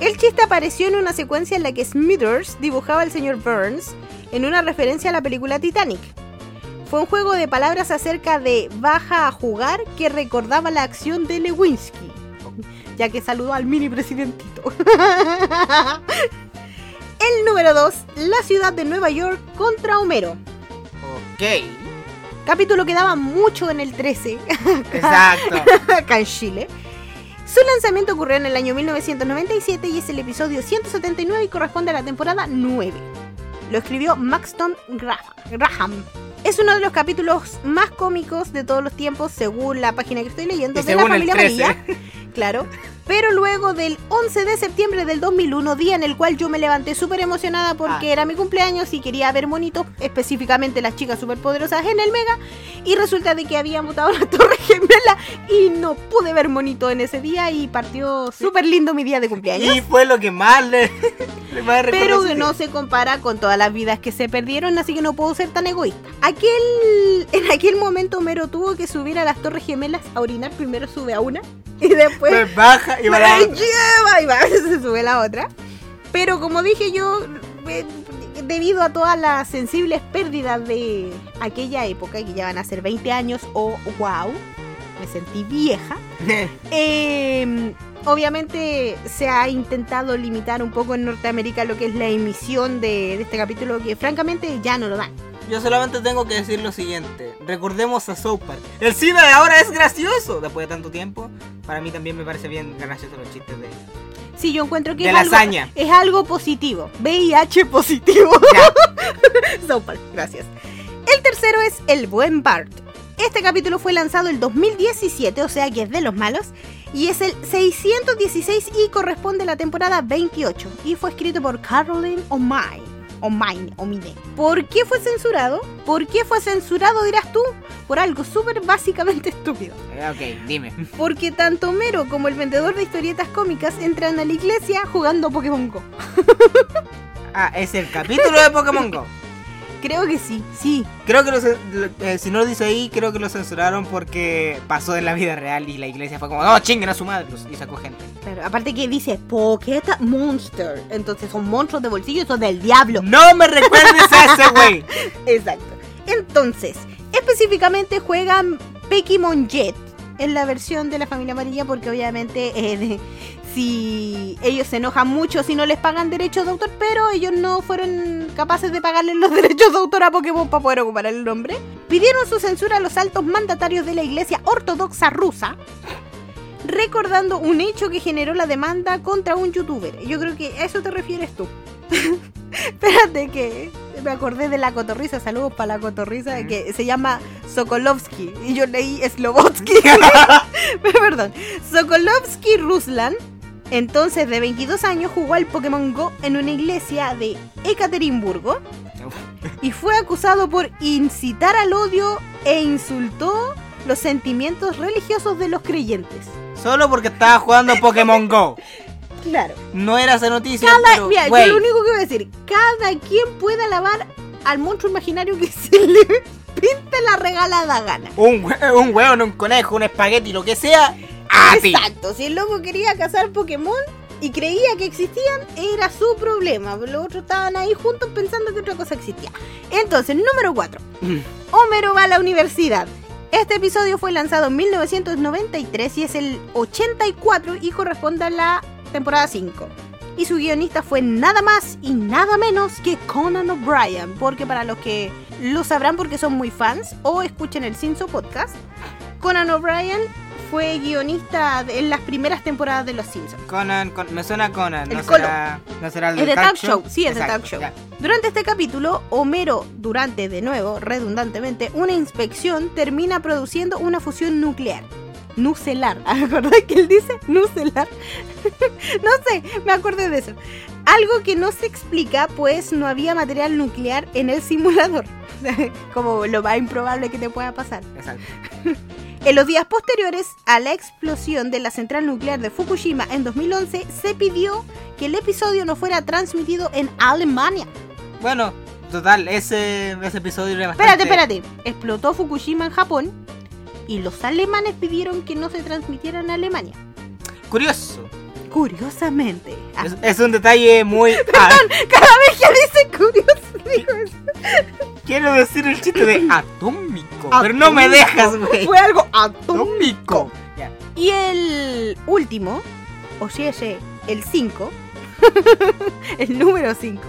El chiste apareció en una secuencia en la que Smithers dibujaba al señor Burns en una referencia a la película Titanic. Fue un juego de palabras acerca de baja a jugar que recordaba la acción de Lewinsky, ya que saludó al mini presidentito. El número 2, la ciudad de Nueva York contra Homero. Ok. Capítulo que daba mucho en el 13. Exacto. acá en Chile. Su lanzamiento ocurrió en el año 1997 y es el episodio 179 y corresponde a la temporada 9. Lo escribió Maxton Graham. Es uno de los capítulos más cómicos de todos los tiempos, según la página que estoy leyendo, Y de la familia 13. Amarilla. Claro. Pero luego del 11 de septiembre del 2001, día en el cual yo me levanté súper emocionada porque Ah. era mi cumpleaños y quería ver monitos, específicamente las chicas superpoderosas en el Mega, y resulta de que habían botado la Torre Gemela y no pude ver monito en ese día y partió súper lindo mi día de cumpleaños. Y fue lo que más le, le más Pero que no se compara con todas las vidas que se perdieron, así que no puedo ser tan egoísta. Aquel, en aquel momento Mero tuvo que subir a las Torres Gemelas a orinar. Primero sube a una y después Pues baja y va ¡Me la lleva! Y va, se sube la otra. Pero como dije yo, eh, debido a todas las sensibles pérdidas de aquella época, que ya van a ser 20 años, o wow, me sentí vieja. eh, obviamente se ha intentado limitar un poco en Norteamérica lo que es la emisión de, de este capítulo, que francamente ya no lo dan. Yo solamente tengo que decir lo siguiente. Recordemos a South Park. El cine de ahora es gracioso. Después de tanto tiempo, para mí también me parece bien gracioso los chistes de... Sí, yo encuentro que De es, algo, lasaña. es algo positivo. VIH positivo. South Park, gracias. El tercero es El Buen Bart. Este capítulo fue lanzado el 2017, o sea que es de los malos, y es el 616 y corresponde a la temporada 28, y fue escrito por Caroline O'Mine. O'Mine, O'Mine. ¿Por qué fue censurado? ¿Por qué fue censurado, dirás tú? Por algo súper básicamente estúpido. Eh, ok, dime. Porque tanto Mero como el vendedor de historietas cómicas entran a la iglesia jugando Pokémon Go. Ah, es el capítulo de Pokémon Go. Creo que sí, sí. Creo que lo cen- lo- eh, si no lo dice ahí, creo que lo censuraron porque pasó en la vida real y la iglesia fue como, no, chinguen a su madre. los- Y sacó gente. Claro, aparte que dice Pocket Monster. Entonces son monstruos de bolsillo, son del diablo. No me recuerdes a ese güey. Exacto. Entonces, específicamente juegan Pokemon Jet en la versión de la familia amarilla porque obviamente eh, de- si ellos se enojan mucho si no les pagan derechos de autor, pero ellos no fueron capaces de pagarle los derechos de autor a Pokémon para poder ocupar el nombre, pidieron su censura a los altos mandatarios de la iglesia ortodoxa rusa. Recordando un hecho que generó la demanda contra un youtuber. Yo creo que a eso te refieres tú. Espérate que me acordé de la cotorriza, saludos para la cotorriza, Mm. que se llama Sokolovsky y yo leí Slobotsky. Perdón. Sokolovsky Ruslan, entonces de 22 años, jugó al Pokémon Go en una iglesia de Ekaterimburgo y fue acusado por incitar al odio e insultó los sentimientos religiosos de los creyentes. Solo porque estaba jugando Pokémon Go. Claro. No era esa noticia, Cada, pero, mira, güey, yo lo único que voy a decir, cada quien puede alabar al monstruo imaginario que se le pinte la regalada gana. un, un hueón, un conejo, un espagueti, lo que sea, a ti. Exacto, si el loco quería cazar Pokémon y creía que existían, era su problema. Los otros estaban ahí juntos pensando que otra cosa existía. Entonces, número 4. Homero va a la universidad. Este episodio fue lanzado en 1993 y es el 84 y corresponde a la temporada 5. Y su guionista fue nada más y nada menos que Conan O'Brien. Porque para los que lo sabrán porque son muy fans o escuchen el Cinso Podcast, Conan O'Brien fue guionista de- en las primeras temporadas de Los Simpsons. Conan, con- me suena Conan, El no Colo. será, no será el Es de Talk Show, sí, es de Talk Show. ya. Durante este capítulo, Homero, durante de nuevo, redundantemente, una inspección, termina produciendo una fusión nuclear. Nucelar, ¿acordás que él dice? Nucelar. no sé, me acordé de eso. Algo que no se explica, pues no había material nuclear en el simulador. Como lo más improbable que te pueda pasar. Exacto. En los días posteriores a la explosión de la central nuclear de Fukushima en 2011, se pidió que el episodio no fuera transmitido en Alemania. Bueno, total, ese, ese episodio era bastante... Espérate, espérate. Explotó Fukushima en Japón y los alemanes pidieron que no se transmitiera en Alemania. Curioso. Curiosamente. Ah, Es, es un detalle muy... Ah, cada vez que dice curioso, eso. quiero decir el chiste de atómico. Pero no me dejas, güey. Fue algo atómico. Y el último, o sea, ese, el 5, el número 5,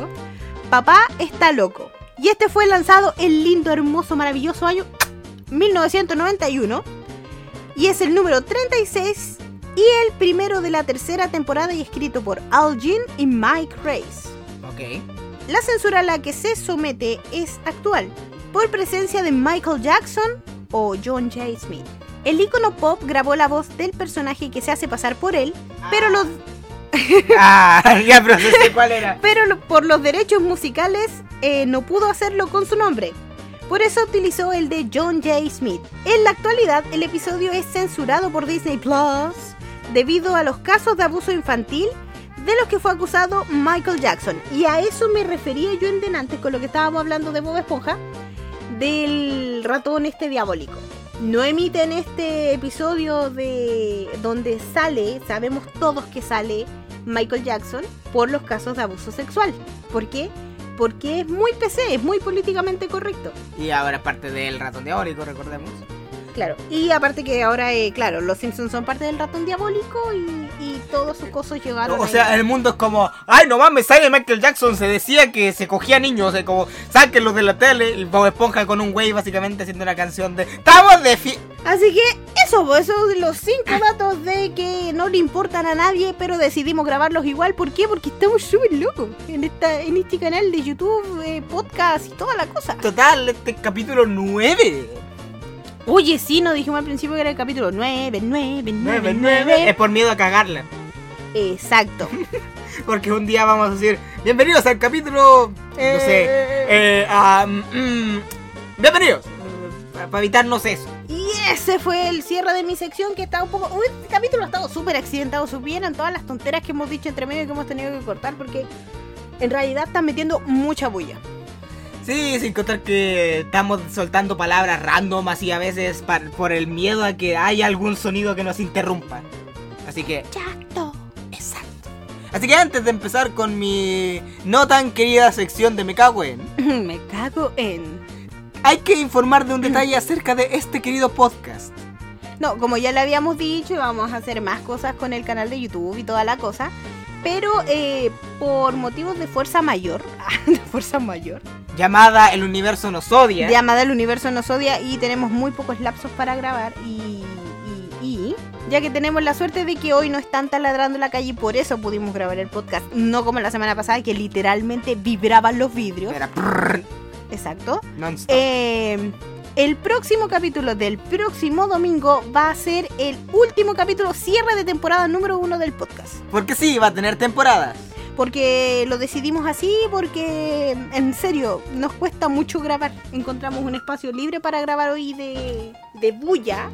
Papá está loco. Y este fue lanzado el lindo, hermoso, maravilloso año 1991 y es el número 36 y el primero de la tercera temporada y escrito por Al Jean y Mike Race. Ok. La censura a la que se somete es actual, por presencia de Michael Jackson o John J. Smith. El icono pop grabó la voz del personaje que se hace pasar por él, pero, los, Ah, ya, pero no sé cuál era. pero lo- por los derechos musicales eh, no pudo hacerlo con su nombre. Por eso utilizó el de John J. Smith. En la actualidad, el episodio es censurado por Disney Plus debido a los casos de abuso infantil de los que fue acusado Michael Jackson. Y a eso me refería yo en delante con lo que estábamos hablando de Bob Esponja, del ratón este diabólico. No emiten este episodio de donde sale, sabemos todos que sale Michael Jackson por los casos de abuso sexual. ¿Por qué? Porque es muy PC, es muy políticamente correcto. Y ahora es parte del ratón diabólico, recordemos. Claro. Y aparte que ahora, eh, claro, los Simpsons son parte del ratón diabólico y, y todos sus cosas llegaron. O ahí. sea, el mundo es como, ay, no mames, sale Michael Jackson, se decía que se cogía niños, o como, sáquenlos de la tele, y Bob Esponja con un güey básicamente haciendo una canción de, estamos de fi... Así que eso, esos son los cinco datos de que no le importan a nadie, pero decidimos grabarlos igual. ¿Por qué? Porque estamos súper locos en, esta, en este canal de YouTube, eh, podcast y toda la cosa. Total, este capítulo 9. Oye, sí, nos dijimos al principio que era el capítulo 9, 9, 9, 9. Es por miedo a cagarla. Exacto. Porque un día vamos a decir, bienvenidos al capítulo, no sé, eh, ah, mm, bienvenidos. Para evitarnos eso. Y ese fue el cierre de mi sección que está un poco... Uy, Este capítulo ha estado súper accidentado. Supieran todas las tonteras que hemos dicho entre medio y que hemos tenido que cortar porque en realidad están metiendo mucha bulla. Sí, sin contar que estamos soltando palabras random así a veces por el miedo a que haya algún sonido que nos interrumpa. Así que, Chato. exacto. Así que antes de empezar con mi no tan querida sección de Me cago en, Me cago en... hay que informar de un detalle acerca de este querido podcast. No, como ya le habíamos dicho, vamos a hacer más cosas con el canal de YouTube y toda la cosa. Pero eh, por motivos de fuerza mayor, de fuerza mayor, Llamada El Universo Nos Odia. llamada El Universo nos odia y tenemos muy pocos lapsos para grabar y, y, y ya que tenemos la suerte de que hoy no están taladrando en la calle y por eso pudimos grabar el podcast, no como la semana pasada que literalmente vibraban los vidrios. Era Exacto. non-stop. Eh, el próximo capítulo del próximo domingo va a ser el último capítulo cierre de temporada número uno del podcast. Porque sí, va a tener temporadas. Porque lo decidimos así, porque en serio, nos cuesta mucho grabar. Encontramos un espacio libre para grabar hoy de, de bulla,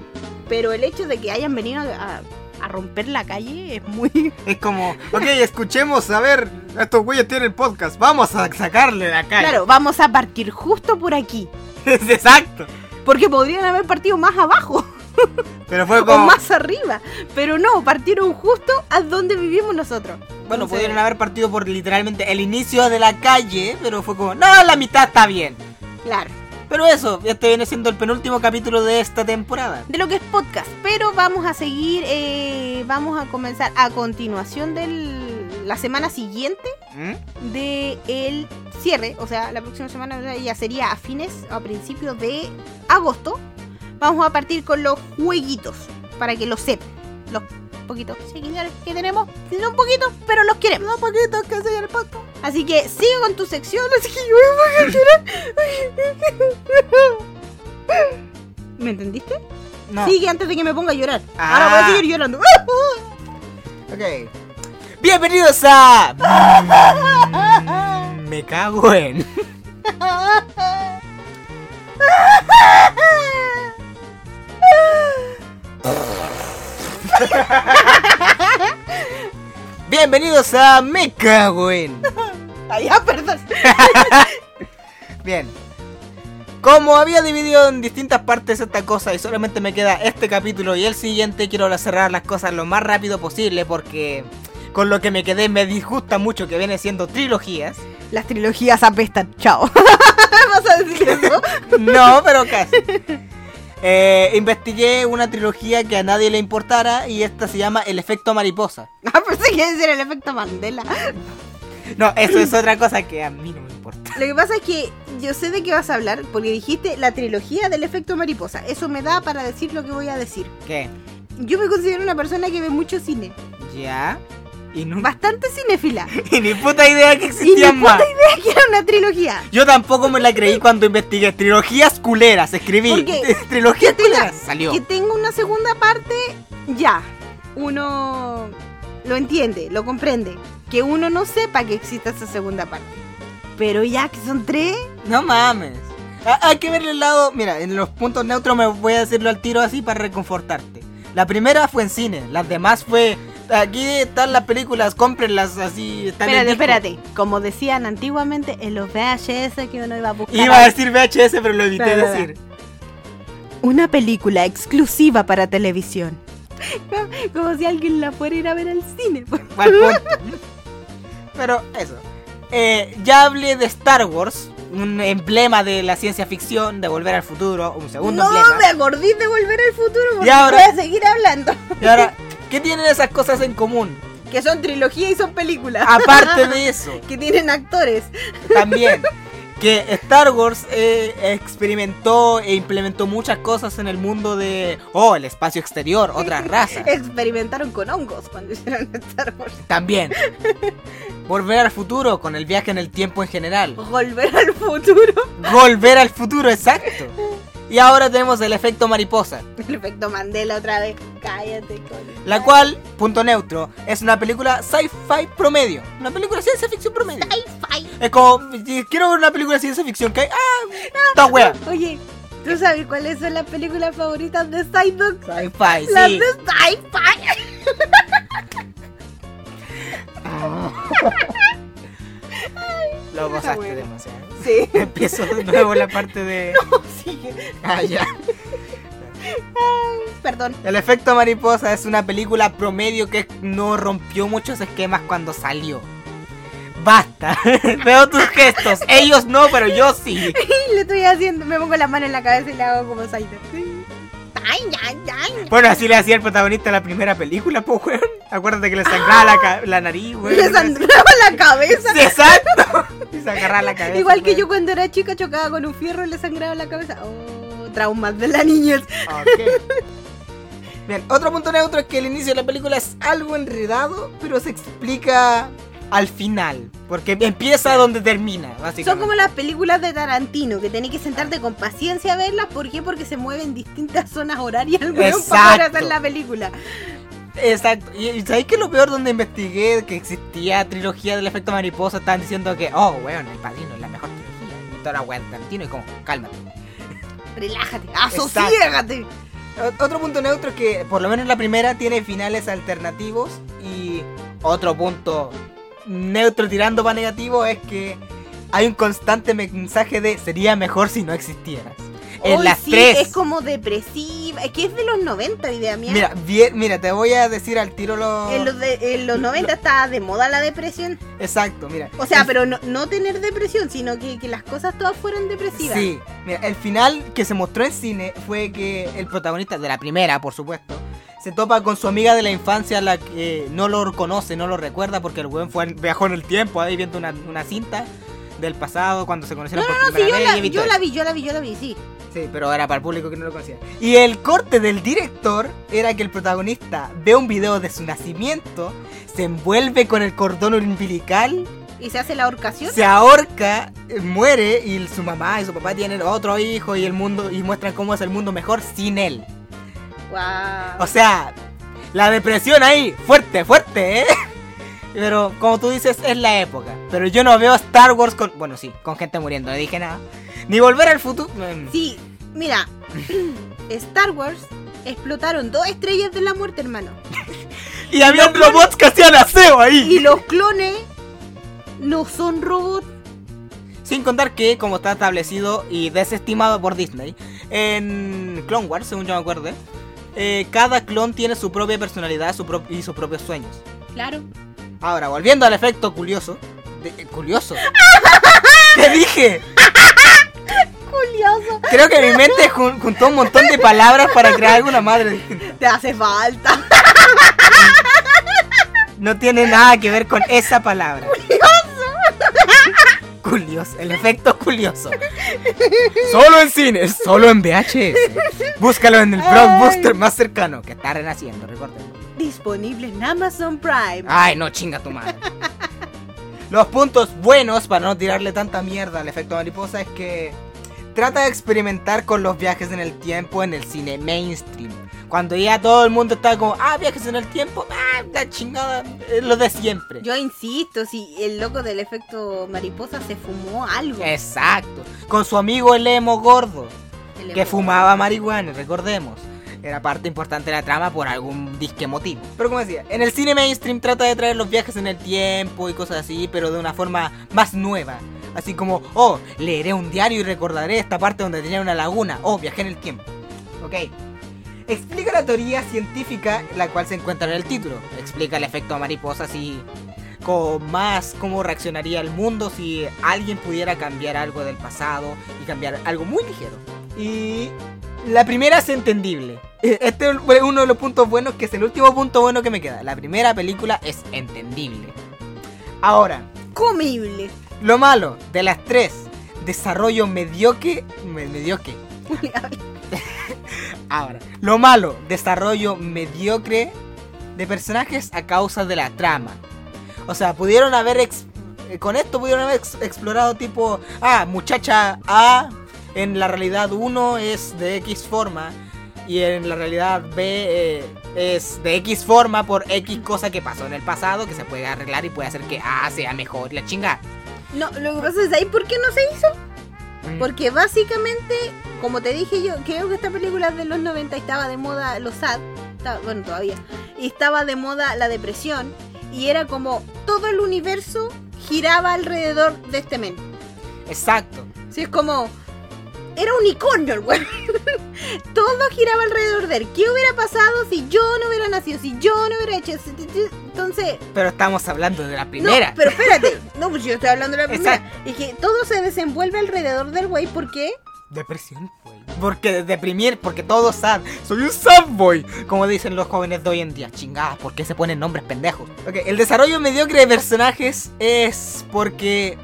pero el hecho de que hayan venido a, a romper la calle es muy... Es como, ok, escuchemos, a ver, estos güeyes tienen podcast, vamos a sacarle la calle. Claro, vamos a partir justo por aquí. Exacto. Porque podrían haber partido más abajo Pero fue o como, más arriba. Pero no, partieron justo a donde vivimos nosotros. bueno, Entonces, pudieron haber partido por literalmente el inicio de la calle, pero fue como, no, la mitad está bien. Claro. Pero eso, este viene siendo el penúltimo capítulo de esta temporada. de lo que es podcast. Pero vamos a seguir, eh, vamos a comenzar a continuación de la semana siguiente ¿Mm? de el cierre, o sea, la próxima semana o ya sería a fines, a principios de agosto. Vamos a partir con los jueguitos, para que lo sepan. Los poquitos seguidores que tenemos, son poquitos, pero los queremos. Los poquitos que siguen el podcast. Así que sigue con tu sección, así que yo voy a llorar. ¿Me entendiste? No. Sigue antes de que me ponga a llorar. Ah. Ahora voy a seguir llorando. Ok. Bienvenidos a... Me cago en... Bienvenidos a Me cago en... Ay, ya, perdón. Bien. Como había dividido en distintas partes esta cosa y solamente me queda este capítulo y el siguiente, quiero cerrar las cosas lo más rápido posible porque con lo que me quedé me disgusta mucho que viene siendo trilogías. Las trilogías apestan. Chao. ¿Vas a decir eso? No, pero casi. Eh, investigué una trilogía que a nadie le importara y esta se llama El efecto mariposa. Ah, pensé que a decir el efecto Mandela. No, eso es otra cosa que a mí no me importa. Lo que pasa es que yo sé de qué vas a hablar porque dijiste la trilogía del efecto mariposa. Eso me da para decir lo que voy a decir. ¿Qué? Yo me considero una persona que ve mucho cine. ¿Ya? Y, no, Bastante cinéfila. y ni puta idea que Y ni más. puta idea que era una trilogía. Yo tampoco me la creí cuando investigué. Trilogías culeras, escribí. Porque Trilogías culeras. Salió. Que tenga una segunda parte, ya. Uno lo entiende, lo comprende. Que uno no sepa que exista esa segunda parte. Pero ya que son tres, No mames. Hay que ver el lado. Mira, en los puntos neutros me voy a decirlo al tiro así para reconfortarte. La primera fue en cine, las demás fue. Aquí están las películas, cómprenlas así. Están espérate, espérate. Como decían antiguamente en los VHS que uno iba a buscar. Iba a decir VHS, pero lo evité decir. Una película exclusiva para televisión. Como si alguien la fuera a ir a ver al cine. Pero eso. Eh, ya hablé de Star Wars, un emblema de la ciencia ficción, de volver al futuro, un segundo no emblema. me acordé de volver al futuro porque Y ahora- voy a seguir hablando. Y ahora, ¿qué tienen esas cosas en común? Que son trilogía y son películas. Aparte de eso, que tienen actores. también que Star Wars eh, experimentó e implementó muchas cosas en el mundo de, oh, el espacio exterior, otras razas. Experimentaron con hongos cuando hicieron Star Wars. También. Volver al futuro con el viaje en el tiempo en general. Volver al futuro. Volver al futuro, exacto. Y ahora tenemos el efecto mariposa, El efecto Mandela otra vez. Cállate, coño. la cual, punto neutro, es una película sci-fi promedio. Una película de ciencia ficción promedio. Sci-fi. Es como, quiero ver una película de ciencia ficción que hay, ah, esta wea. Oye, ¿tú sabes cuáles son las películas favoritas de Psyduck? Sci-fi, Las sí. de Sci-Fi. Lo bueno. demasiado. Sí. Empiezo de nuevo la parte de... Sigue. Ah, ya. Perdón. El efecto mariposa es una película promedio que no rompió muchos esquemas cuando salió. Basta. Veo tus gestos. Ellos no, pero yo sí. Le estoy haciendo, me pongo la mano en la cabeza y le hago como Psyduck. Ay, ay, ay. Bueno, así le hacía el protagonista de la primera película, pues, weón. Acuérdate que le sangraba la, ca- la nariz, weón. Le sangraba la cabeza. Sí, exacto. Se agarraba la cabeza. Igual que weón. yo cuando era chica chocaba con un fierro y le sangraba la cabeza. Oh, traumas de la niñez. Ok. Bien, otro punto neutro es que el inicio de la película es algo enredado, pero se explica al final. Porque empieza donde termina, básicamente. Son como las películas de Tarantino, que tenés que sentarte con paciencia a verlas. ¿Por qué? Porque se mueven distintas zonas horarias el weón, para poder hacer la película. Exacto. Y, y ¿sabéis que lo peor donde investigué que existía trilogía del efecto mariposa? Estaban diciendo que, oh, weón, el padrino es la mejor trilogía. Y toda la weá de Tarantino y como, cálmate. Relájate, asosiégate. O- Otro punto neutro es que, por lo menos la primera, tiene finales alternativos. Y otro punto neutro tirando para negativo es que hay un constante mensaje de sería mejor si no existieras. En Hoy las sí, tres. es como depresiva. Es que es de los 90, idea mía. Mira, bien, mira, te voy a decir al tiro lo. En los, de- en los 90 estaba de moda la depresión. Exacto, mira. O sea, El- pero no, no tener depresión, sino que, que las cosas todas fueran depresivas. Sí, mira, el final que se mostró en cine fue que el protagonista de la primera, por supuesto, se topa con su amiga de la infancia, la que no lo conoce, no lo recuerda, porque el weón fue, viajó en el tiempo ahí viendo una, una cinta del pasado cuando se No, conocieron no, por no, sí, primera yo vez la, y yo la vi, yo la vi, yo la vi, sí. Sí, pero era para el público que no lo conocía. Y el corte del director era que el protagonista ve un video de su nacimiento, se envuelve con el cordón umbilical ¿Y se hace la ahorcación? se ahorca, eh, muere y su mamá y su papá tienen otro hijo y el mundo y muestran cómo es el mundo mejor sin él. Wow. O sea, la depresión ahí, fuerte, fuerte, ¿eh? Pero como tú dices, es la época. Pero yo no veo Star Wars con... Bueno, sí, con gente muriendo, no dije nada. Ni volver al futuro. Sí, mira, Star Wars explotaron dos estrellas de la muerte, hermano. Y había robots que hacían aseo Y ahí. los clones no son robots. Sin contar que, como está establecido y desestimado por Disney, en Clone Wars, según yo me acuerdo, eh, cada clon tiene su propia personalidad su pro- y sus propios sueños. Claro. Ahora, volviendo al efecto curioso. de- eh, curioso. ¿Qué dije? Curioso. Creo que mi mente jun- juntó un montón de palabras para crear alguna madre. Te hace falta. No tiene nada que ver con esa palabra. curioso, el efecto curioso. solo en cines, solo en VHS. Búscalo en el blockbuster más cercano, que está renaciendo, recuerden. Disponible en Amazon Prime. Ay, no, chinga tu madre. Los puntos buenos, para no tirarle tanta mierda al efecto mariposa, es que trata de experimentar con los viajes en el tiempo en el cine mainstream. Cuando ya todo el mundo está como, ah, viajes en el tiempo, ah, la chingada, lo de siempre. Yo insisto, si el loco del efecto mariposa se fumó algo. Exacto. Con su amigo el emo gordo, El que fumaba marihuana, recordemos. Era parte importante de la trama por algún disque motivo. Pero como decía, en el cine mainstream trata de traer los viajes en el tiempo y cosas así, pero de una forma más nueva. Así como, oh, leeré un diario y recordaré esta parte donde tenía una laguna. Oh, viajé en el tiempo. Ok. Explica la teoría científica la cual se encuentra en el título. Explica el efecto mariposa así con más cómo reaccionaría el mundo si alguien pudiera cambiar algo del pasado y cambiar algo muy ligero. Y la primera es entendible. Eh, Este es uno de los puntos buenos, que es el último punto bueno que me queda. La primera película es entendible. Ahora, Comible. lo malo de las tres, desarrollo mediocre, me- mediocre. Ahora, lo malo, desarrollo mediocre de personajes a causa de la trama. O sea, pudieron haber con esto pudieron haber ex- explorado tipo, ah, muchacha A en la realidad 1 es de X forma y en la realidad B eh, es de X forma por X cosa que pasó en el pasado que se puede arreglar y puede hacer que A sea mejor la chinga. No, lo que pasa es ahí, ¿por qué no se hizo? Porque básicamente, como te dije yo, creo que esta película es de los 90 y estaba de moda los sad, estaba- bueno, todavía, y estaba de moda la depresión, y era como todo el universo giraba alrededor de este men. Exacto. Sí, es como. Era unicornio el weón. Todo giraba alrededor de él. ¿Qué hubiera pasado si yo no hubiera nacido? Si yo no hubiera hecho. Entonces. Pero estamos hablando de la primera. No, pero espérate. No, pues yo estoy hablando de la primera. Exacto. Y que todo se desenvuelve alrededor del güey. ¿Por qué? Depresión, güey. Porque deprimir, porque todo sad. Soy un sad boy. Como dicen los jóvenes de hoy en día. Chingadas, ¿por qué se ponen nombres pendejos? Ok, el desarrollo mediocre de personajes es porque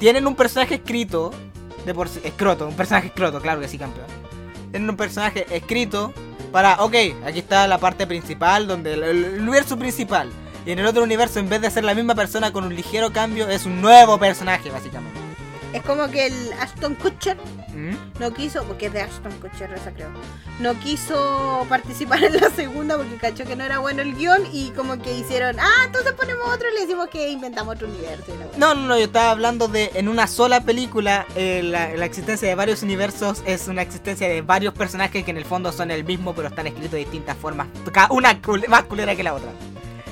tienen un personaje escrito. De por escroto, un personaje escroto, claro que sí, campeón. Tienen un personaje escrito para, ok, aquí está la parte principal, donde el universo principal. Y en el otro universo, en vez de ser la misma persona con un ligero cambio, es un nuevo personaje, básicamente. Es como que el Ashton Kutcher ¿Mm? no quiso. Porque es de Ashton Kutcher esa creo. No quiso participar en la segunda porque cachó que no era bueno el guion. Y como que hicieron. Ah, entonces ponemos otro y le decimos que inventamos otro universo. y. No, no, no, yo estaba hablando de en una sola película eh, la, la existencia de varios universos es una existencia de varios personajes que en el fondo son el mismo pero están escritos de distintas formas, una cul- más culera que la otra.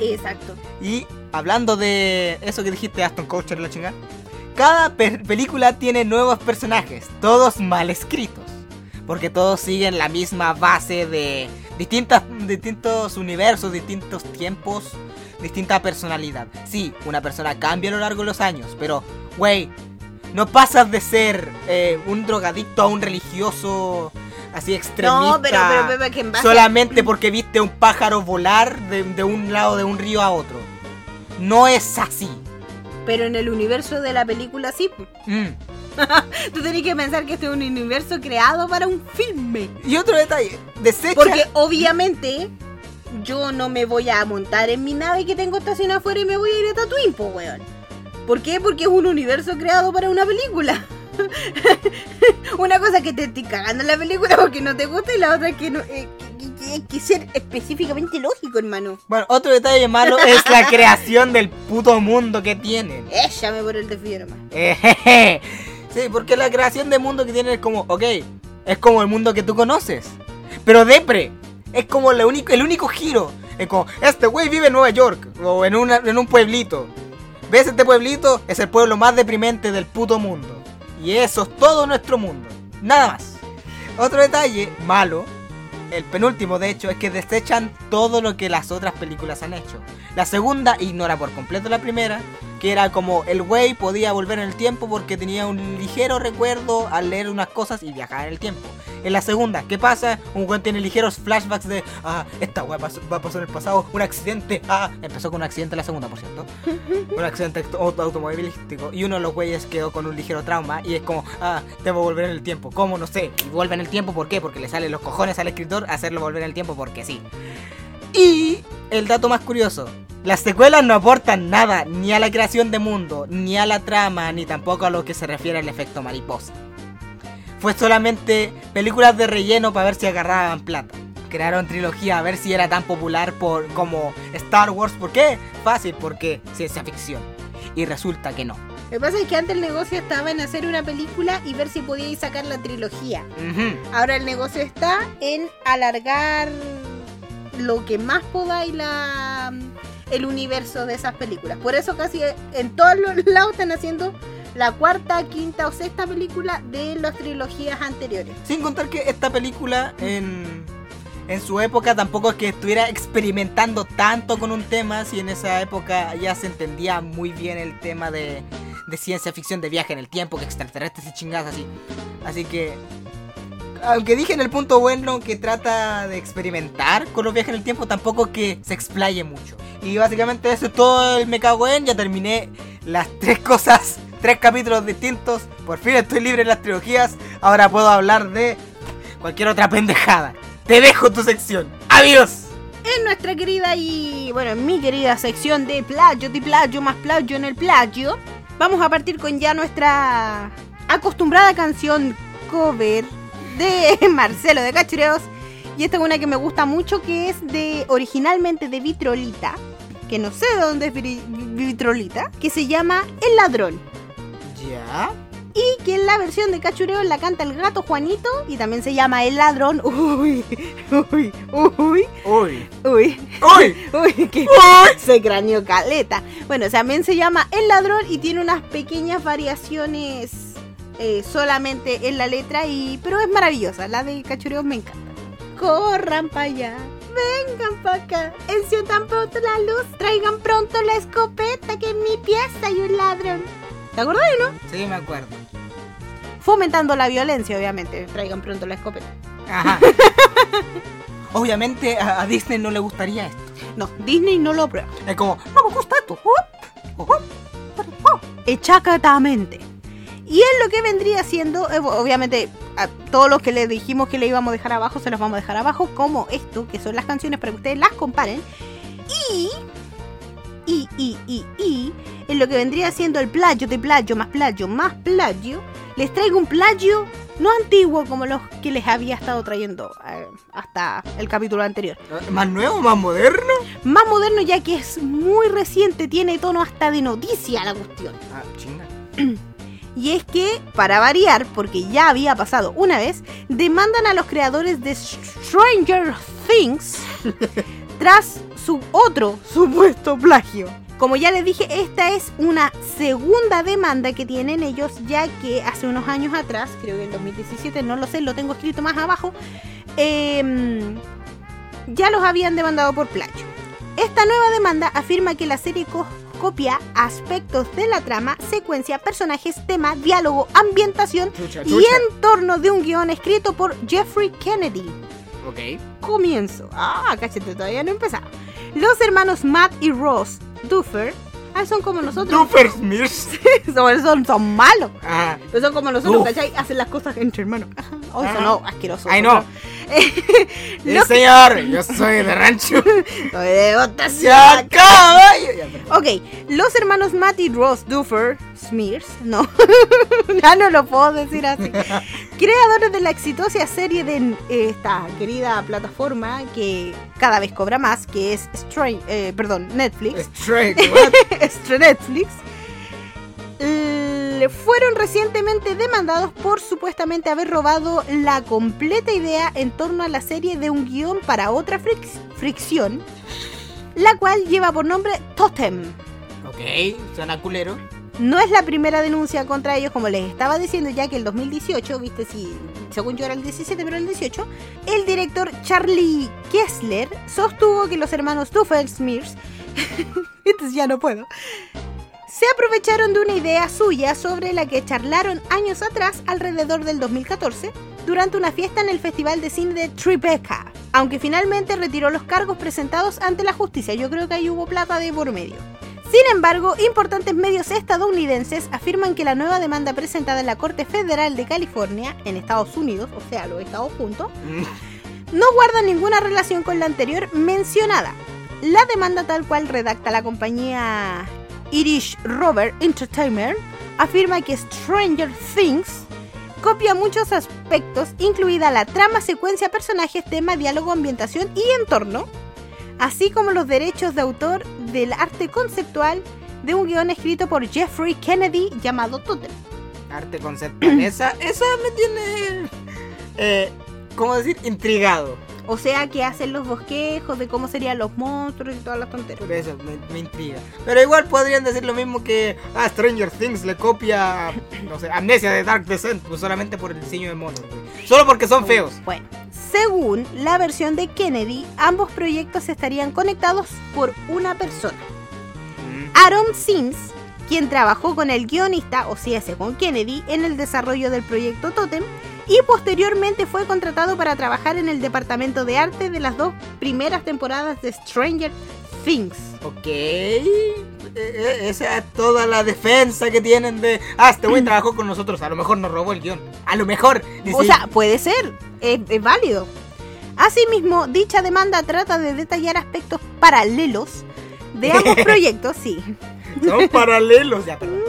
Exacto. Y hablando de eso que dijiste Aston Kutcher la chingada, cada película tiene nuevos personajes, todos mal escritos, porque todos siguen la misma base de distintas, distintos universos, distintos tiempos, distinta personalidad. Sí, una persona cambia a lo largo de los años, pero, güey, no pasas de ser eh, un drogadicto a un religioso así extremista. No, pero, pero, pero, que en base a- solamente porque viste un pájaro volar de, de un lado de un río a otro. No es así. Pero en el universo de la película sí. Mm. Tú tenés que pensar que este es un universo creado para un filme. Y otro detalle, desecha. Porque obviamente yo no me voy a montar en mi nave que tengo estacionada afuera y me voy a ir a Tatooine, po, weón. ¿Por qué? Porque es un universo creado para una película. una cosa que te estoy cagando en la película porque no te gusta y la otra que no... eh, que, que- hay que ser específicamente lógico, hermano. Bueno, otro detalle malo es la creación del puto mundo que tienen. Échame por el desvío nomás. Sí, porque la creación de mundo que tienen es como, ok, es como el mundo que tú conoces. Pero depre, es como el único, el único giro. Es como, este güey vive en Nueva York o en, una- en un pueblito. ¿Ves este pueblito? Es el pueblo más deprimente del puto mundo. Y eso es todo nuestro mundo. Nada más. Otro detalle malo, el penúltimo de hecho, es que desechan todo lo que las otras películas han hecho. La segunda ignora por completo la primera, que era como el güey podía volver en el tiempo porque tenía un ligero recuerdo al leer unas cosas y viajar en el tiempo. En la segunda, ¿qué pasa? Un güey tiene ligeros flashbacks de, ah, esta weá va a pasar en el pasado, un accidente, ah, empezó con un accidente en la segunda, por cierto. un accidente auto- automovilístico y uno de los güeyes quedó con un ligero trauma y es como, ah, debo volver en el tiempo. ¿Cómo? No sé. Y vuelve en el tiempo, ¿por qué? Porque le salen los cojones al escritor hacerlo volver en el tiempo porque sí. Y el dato más curioso. Las secuelas no aportan nada, ni a la creación de mundo, ni a la trama, ni tampoco a lo que se refiere al efecto mariposa. Fue solamente películas de relleno para ver si agarraban plata. Crearon trilogía a ver si era tan popular por, como Star Wars. ¿Por qué? Fácil, porque ciencia ficción. Y resulta que no. Lo que pasa es que antes el negocio estaba en hacer una película y ver si podíais sacar la trilogía. Ahora el negocio está en alargar lo que más podáis la, el universo de esas películas. Por eso casi en todos los lados están haciendo la cuarta, quinta o sexta película de las trilogías anteriores. Sin contar que esta película en, en su época tampoco es que estuviera experimentando tanto con un tema, si en esa época ya se entendía muy bien el tema de, de ciencia ficción, de viaje en el tiempo, que extraterrestres y chingadas así. Así que, aunque dije en el punto bueno que trata de experimentar con los viajes en el tiempo, tampoco que se explaye mucho. Y básicamente eso es todo el me cago en, ya terminé las tres cosas, tres capítulos distintos. Por fin estoy libre en las trilogías. Ahora puedo hablar de cualquier otra pendejada. Te dejo tu sección. Adiós. En nuestra querida y, bueno, en mi querida sección de plagio, de plagio más plagio en el plagio, vamos a partir con ya nuestra acostumbrada canción cover de Marcelo de Cachureos. Y esta es una que me gusta mucho, que es de originalmente de Vitrolita, que no sé de dónde es Vitrolita, que se llama El Ladrón. Ya. Y que en la versión de Cachureo la canta el gato Juanito y también se llama El Ladrón. Uy, uy, uy, Uy. uy. Uy. Uy, que se craneó caleta. Bueno, también se llama El Ladrón y tiene unas pequeñas variaciones eh, solamente en la letra, y pero es maravillosa. La de Cachureo me encanta. Corran para allá, vengan para acá, enciendan pronto la luz, traigan pronto la escopeta que en mi pieza hay un ladrón. ¿Te acuerdas, no? Sí, me acuerdo. Fomentando la violencia, obviamente. Traigan pronto la escopeta. Ajá. Obviamente a, Disney no le gustaría esto. No, Disney no lo prueba. Es como, no me gusta esto. Echacatamente. Y es lo que vendría siendo, eh, obviamente, a todos los que les dijimos que le íbamos a dejar abajo, se los vamos a dejar abajo, como esto, que son las canciones para que ustedes las comparen. Y, y, y, y, y, en lo que vendría siendo el plagio de plagio más plagio más plagio, les traigo un plagio no antiguo como los que les había estado trayendo eh, hasta el capítulo anterior. ¿Más nuevo, más moderno? Más moderno ya que es muy reciente, tiene tono hasta de noticia la cuestión. Ah, chinga. Y es que, para variar, porque ya había pasado una vez, demandan a los creadores de Stranger Things tras su otro supuesto plagio. Como ya les dije, esta es una segunda demanda que tienen ellos, ya que hace unos años atrás, creo que en 2017, no lo sé, lo tengo escrito más abajo, em, ya los habían demandado por plagio. Esta nueva demanda afirma que la serie copia aspectos de la trama, secuencia, personajes, tema, diálogo, ambientación Chucha, y chucha. entorno de un guion escrito por Jeffrey Kennedy. Ok. Comienzo. Ah, cachete, todavía no empezaba. Los hermanos Matt y Ross Duffer ah, son como nosotros. Doofenshmirtz. son, son, son malos. Ah, Pero son como nosotros, Uf. ¿cachai? Hacen las cosas entre hermanos. Oh, eso no, asqueroso. Ay, no. Sí, Los- señor, yo soy de rancho. Soy de. Ya, perdón. Ok, los hermanos Matt y Ross Duffer Smears, no, ya no lo puedo decir así. Creadores de la exitosa serie de eh, esta querida plataforma que cada vez cobra más, que es Stray, eh, perdón, Netflix. Extra Netflix. Fueron recientemente demandados por supuestamente haber robado la completa idea en torno a la serie de un guion para otra fric- fricción, la cual lleva por nombre Totem. Ok, suena culero. No es la primera denuncia contra ellos, como les estaba diciendo ya que el 2018, viste, si según yo era el 17, pero el 18, el director Charlie Kessler sostuvo que los hermanos Doofenshmirtz, entonces ya no puedo, se aprovecharon de una idea suya sobre la que charlaron años atrás, alrededor del 2014, durante una fiesta en el Festival de Cine de Tribeca, aunque finalmente retiró los cargos presentados ante la justicia. Yo creo que ahí hubo plata de por medio. Sin embargo, importantes medios estadounidenses afirman que la nueva demanda presentada en la Corte Federal de California, en Estados Unidos, o sea, los Estados juntos, no guarda ninguna relación con la anterior mencionada. La demanda tal cual redacta la compañía Irish Rover Entertainment afirma que Stranger Things copia muchos aspectos, incluida la trama, secuencia, personajes, tema, diálogo, ambientación y entorno, así como los derechos de autor del arte conceptual de un guion escrito por Jeffrey Kennedy llamado Totem. Arte conceptual. esa, esa me tiene. Eh, ¿Cómo decir? Intrigado. O sea, que hacen los bosquejos de cómo serían los monstruos y todas las tonterías. Por eso me, me intriga. Pero igual podrían decir lo mismo que a Stranger Things le copia, no sé, Amnesia de Dark Descent, pues solamente por el diseño de monos. Solo porque son feos. Bueno, según la versión de Kennedy, ambos proyectos estarían conectados por una persona. Mm. Aaron Sims, quien trabajó con el guionista, o sea, con Kennedy, en el desarrollo del proyecto Totem, y posteriormente fue contratado para trabajar en el departamento de arte de las dos primeras temporadas de Stranger Things. Ok. Eh, eh, Esa es toda la defensa que tienen de. Ah, este güey trabajó con nosotros. A lo mejor nos robó el guion. A lo mejor. O sea, puede ser, es, es válido. Asimismo, dicha demanda trata de detallar aspectos paralelos de ambos proyectos, sí. son paralelos. Ya, perdón.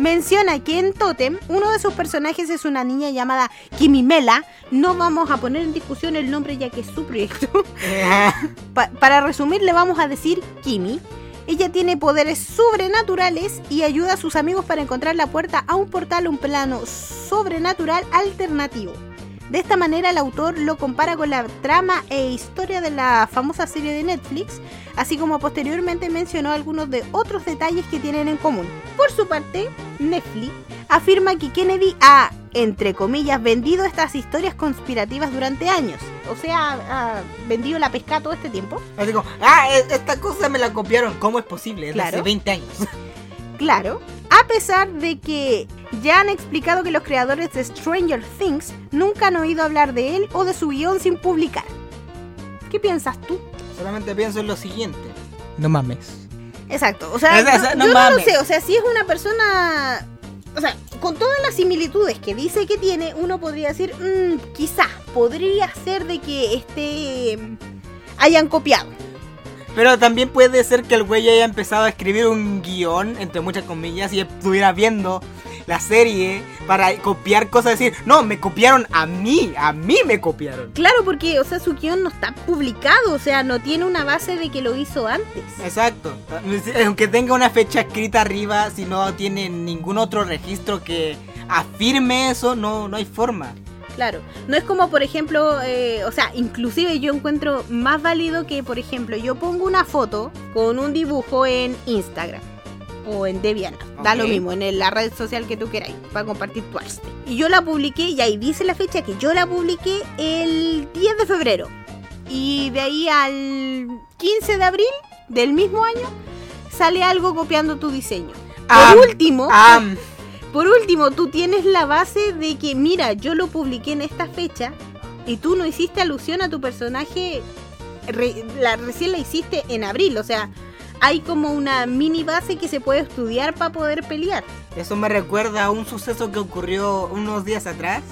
Menciona que en Totem uno de sus personajes es una niña llamada Kimimela. No vamos a poner en discusión el nombre ya que es su proyecto. Pa- para resumir, le vamos a decir Kimi. Ella tiene poderes sobrenaturales y ayuda a sus amigos para encontrar la puerta a un portal, un plano sobrenatural alternativo. De esta manera el autor lo compara con la trama e historia de la famosa serie de Netflix, así como posteriormente mencionó algunos de otros detalles que tienen en común. Por su parte, Netflix afirma que Kennedy ha, entre comillas, vendido estas historias conspirativas durante años. O sea, ha vendido la pesca todo este tiempo. Así como, ah, e- esta cosa me la copiaron. ¿Cómo es posible? Es de Claro. hace 20 años. Claro, a pesar de que ya han explicado que los creadores de Stranger Things nunca han oído hablar de él o de su guion sin publicar. ¿Qué piensas tú? Solamente pienso en lo siguiente. No mames. Exacto, o sea, yo- no yo no lo sé, o sea, si es una persona, o sea, con todas las similitudes que dice que tiene, uno podría decir, "Mm, quizá, podría ser de que este hayan copiado. Pero también puede ser que el güey haya empezado a escribir un guion, entre muchas comillas, y estuviera viendo la serie para copiar cosas, decir, no, me copiaron a mí, a mí me copiaron. Claro, porque, o sea, su guion no está publicado, o sea, no tiene una base de que lo hizo antes. Exacto. Aunque tenga una fecha escrita arriba, si no tiene ningún otro registro que afirme eso, no, no hay forma. Claro, no es como por ejemplo, eh, o sea, inclusive yo encuentro más válido que por ejemplo yo pongo una foto con un dibujo en Instagram o en DeviantArt, da Ok. lo mismo, en la red social que tú queráis para compartir tu arte. Y yo la publiqué y ahí dice la fecha que yo la publiqué el 10 de febrero. Y de ahí al 15 de abril del mismo año sale algo copiando tu diseño. Por último, por último, tú tienes la base de que, mira, yo lo publiqué en esta fecha y tú no hiciste alusión a tu personaje, re- la, recién la hiciste en abril, o sea, hay como una mini base que se puede estudiar para poder pelear. Eso me recuerda a un suceso que ocurrió unos días atrás.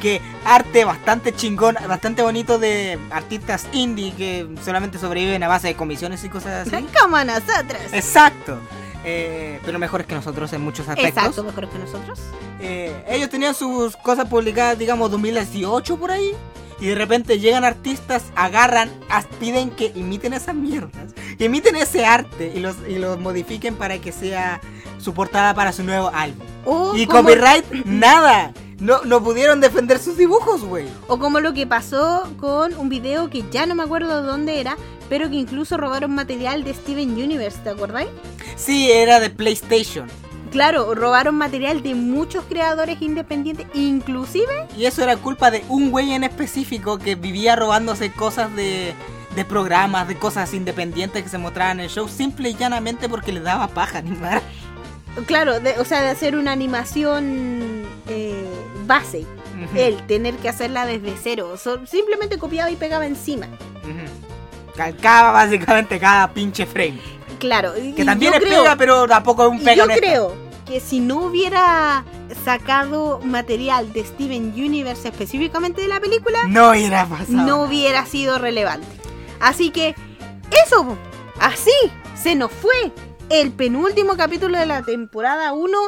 Que arte bastante chingón, bastante bonito de artistas indie que solamente sobreviven a base de comisiones y cosas así. Como a nosotros. Exacto. Eh, pero mejores que nosotros en muchos aspectos. Exacto, mejores que nosotros. Eh, ellos tenían sus cosas publicadas, digamos, 2018 por ahí. Y de repente llegan artistas, agarran, piden que imiten esas mierdas. Que imiten ese arte y los, y los modifiquen para que sea su portada para su nuevo álbum. O Y copyright, nada. No, no pudieron defender sus dibujos, güey. o como lo que pasó con un video que ya no me acuerdo de dónde era, pero que incluso robaron material de Steven Universe, ¿te acordáis? Sí, era de PlayStation. Claro, robaron material de muchos creadores independientes, inclusive Y eso era culpa de un güey en específico que vivía robándose cosas de, de programas, de cosas independientes que se mostraban en el show, simple y llanamente porque le daba paja animar. Claro, de- o sea, de hacer una animación eh, base. El tener que hacerla desde cero. So- simplemente copiaba y pegaba encima. Calcaba básicamente cada pinche frame. Claro. Que y también es creo- pega, pero tampoco es un pega yo creo que si no hubiera sacado material de Steven Universe específicamente de la película, No hubiera pasado. no hubiera sido relevante. Así que eso, así se nos fue el penúltimo capítulo de la temporada 1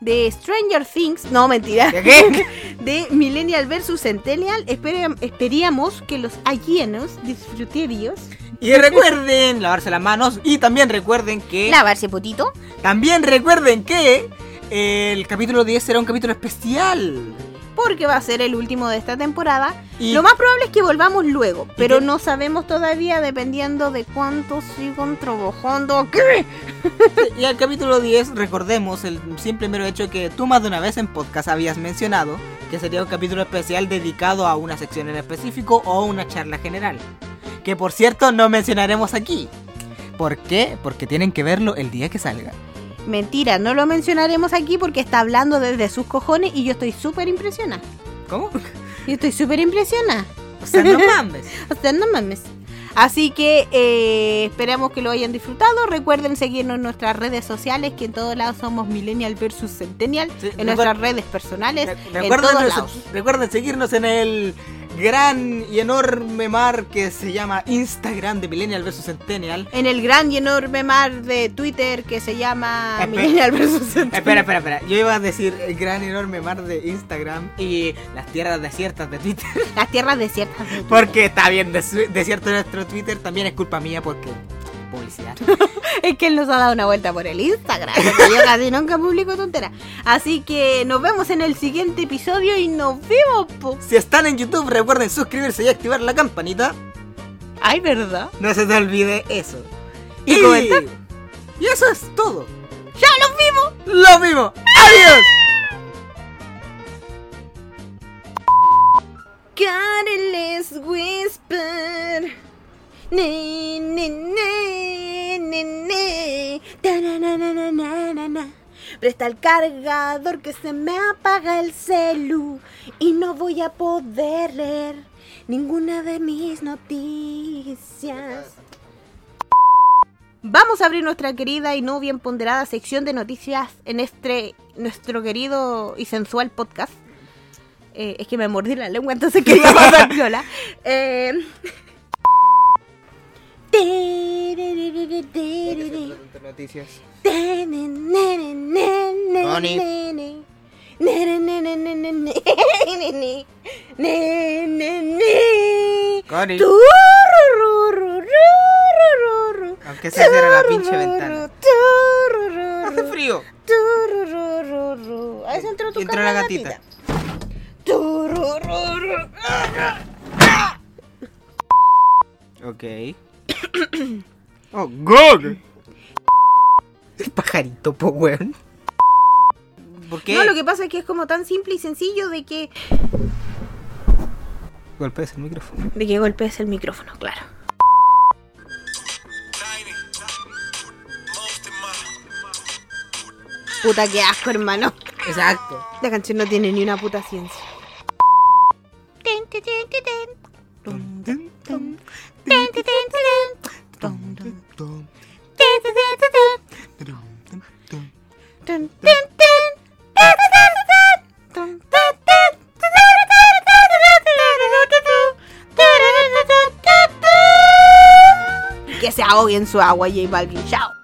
de Stranger Things. No, mentira. ¿De qué? De Millennial vs Centennial. Espere- Esperíamos que los allenos disfruterios Y recuerden lavarse las manos. Y también recuerden que. lavarse potito. También recuerden que. El capítulo 10 será un capítulo especial. Porque va a ser el último de esta temporada. Y Lo más probable es que volvamos luego. Pero qué? no sabemos todavía dependiendo de cuántos sigan trabajando. ¿Qué? Y al capítulo 10, recordemos el simple mero hecho que tú más de una vez en podcast habías mencionado que sería un capítulo especial dedicado a una sección en específico o una charla general. Que por cierto no mencionaremos aquí. ¿Por qué? Porque tienen que verlo el día que salga. Mentira, no lo mencionaremos aquí porque está hablando desde sus cojones y yo estoy súper impresionada. ¿Cómo? Yo estoy súper impresionada. O sea, no mames. O sea, no mames. Así que eh, esperamos que lo hayan disfrutado. Recuerden seguirnos en nuestras redes sociales, que en todos lados somos Millennial versus Centennial. Sí, en nuestras redes personales, Re- en todos lados. recuerden seguirnos en el gran y enorme mar que se llama Instagram de Millennial vs Centennial. En el gran y enorme mar de Twitter que se llama Espera. Millennial versus Centennial. Espera, espera, espera. Yo iba a decir el gran y enorme mar de Instagram y las tierras desiertas de Twitter. Las tierras desiertas. de Twitter. Porque está bien des- desierto nuestro Twitter. También es culpa mía porque publicidad. Es que él nos ha dado una vuelta por el Instagram. porque yo casi nunca publico tonteras. Así que nos vemos en el siguiente episodio y nos vemos, po. si están en YouTube, recuerden suscribirse y activar la campanita. Ay, ¿verdad? No se te olvide eso. Y comentar. Y eso es todo. ¡Ya los vimos! Lo mismo. Adiós. Careless Whisper. Ne, ne, Presta el cargador que se me apaga el celu y no voy a poder leer ninguna de mis noticias. Vamos a abrir nuestra querida y no bien ponderada sección de noticias en este nuestro querido y sensual podcast. Eh, es que me mordí la lengua, entonces quería pasar piola. Eh... Noticias. Connie. Aunque se cierre la pinche ventana. Hace frío. Ahí se entró tu entró la gatita. Ok. oh, God. El pajarito, po, weón. ¿Por qué? No, lo que pasa es que es como tan simple y sencillo de que Golpees el micrófono. de que golpees el micrófono, claro. Puta que asco, hermano. Exacto. La canción no tiene ni una puta ciencia. Que se ahogue en su agua, J Balvin. Chao.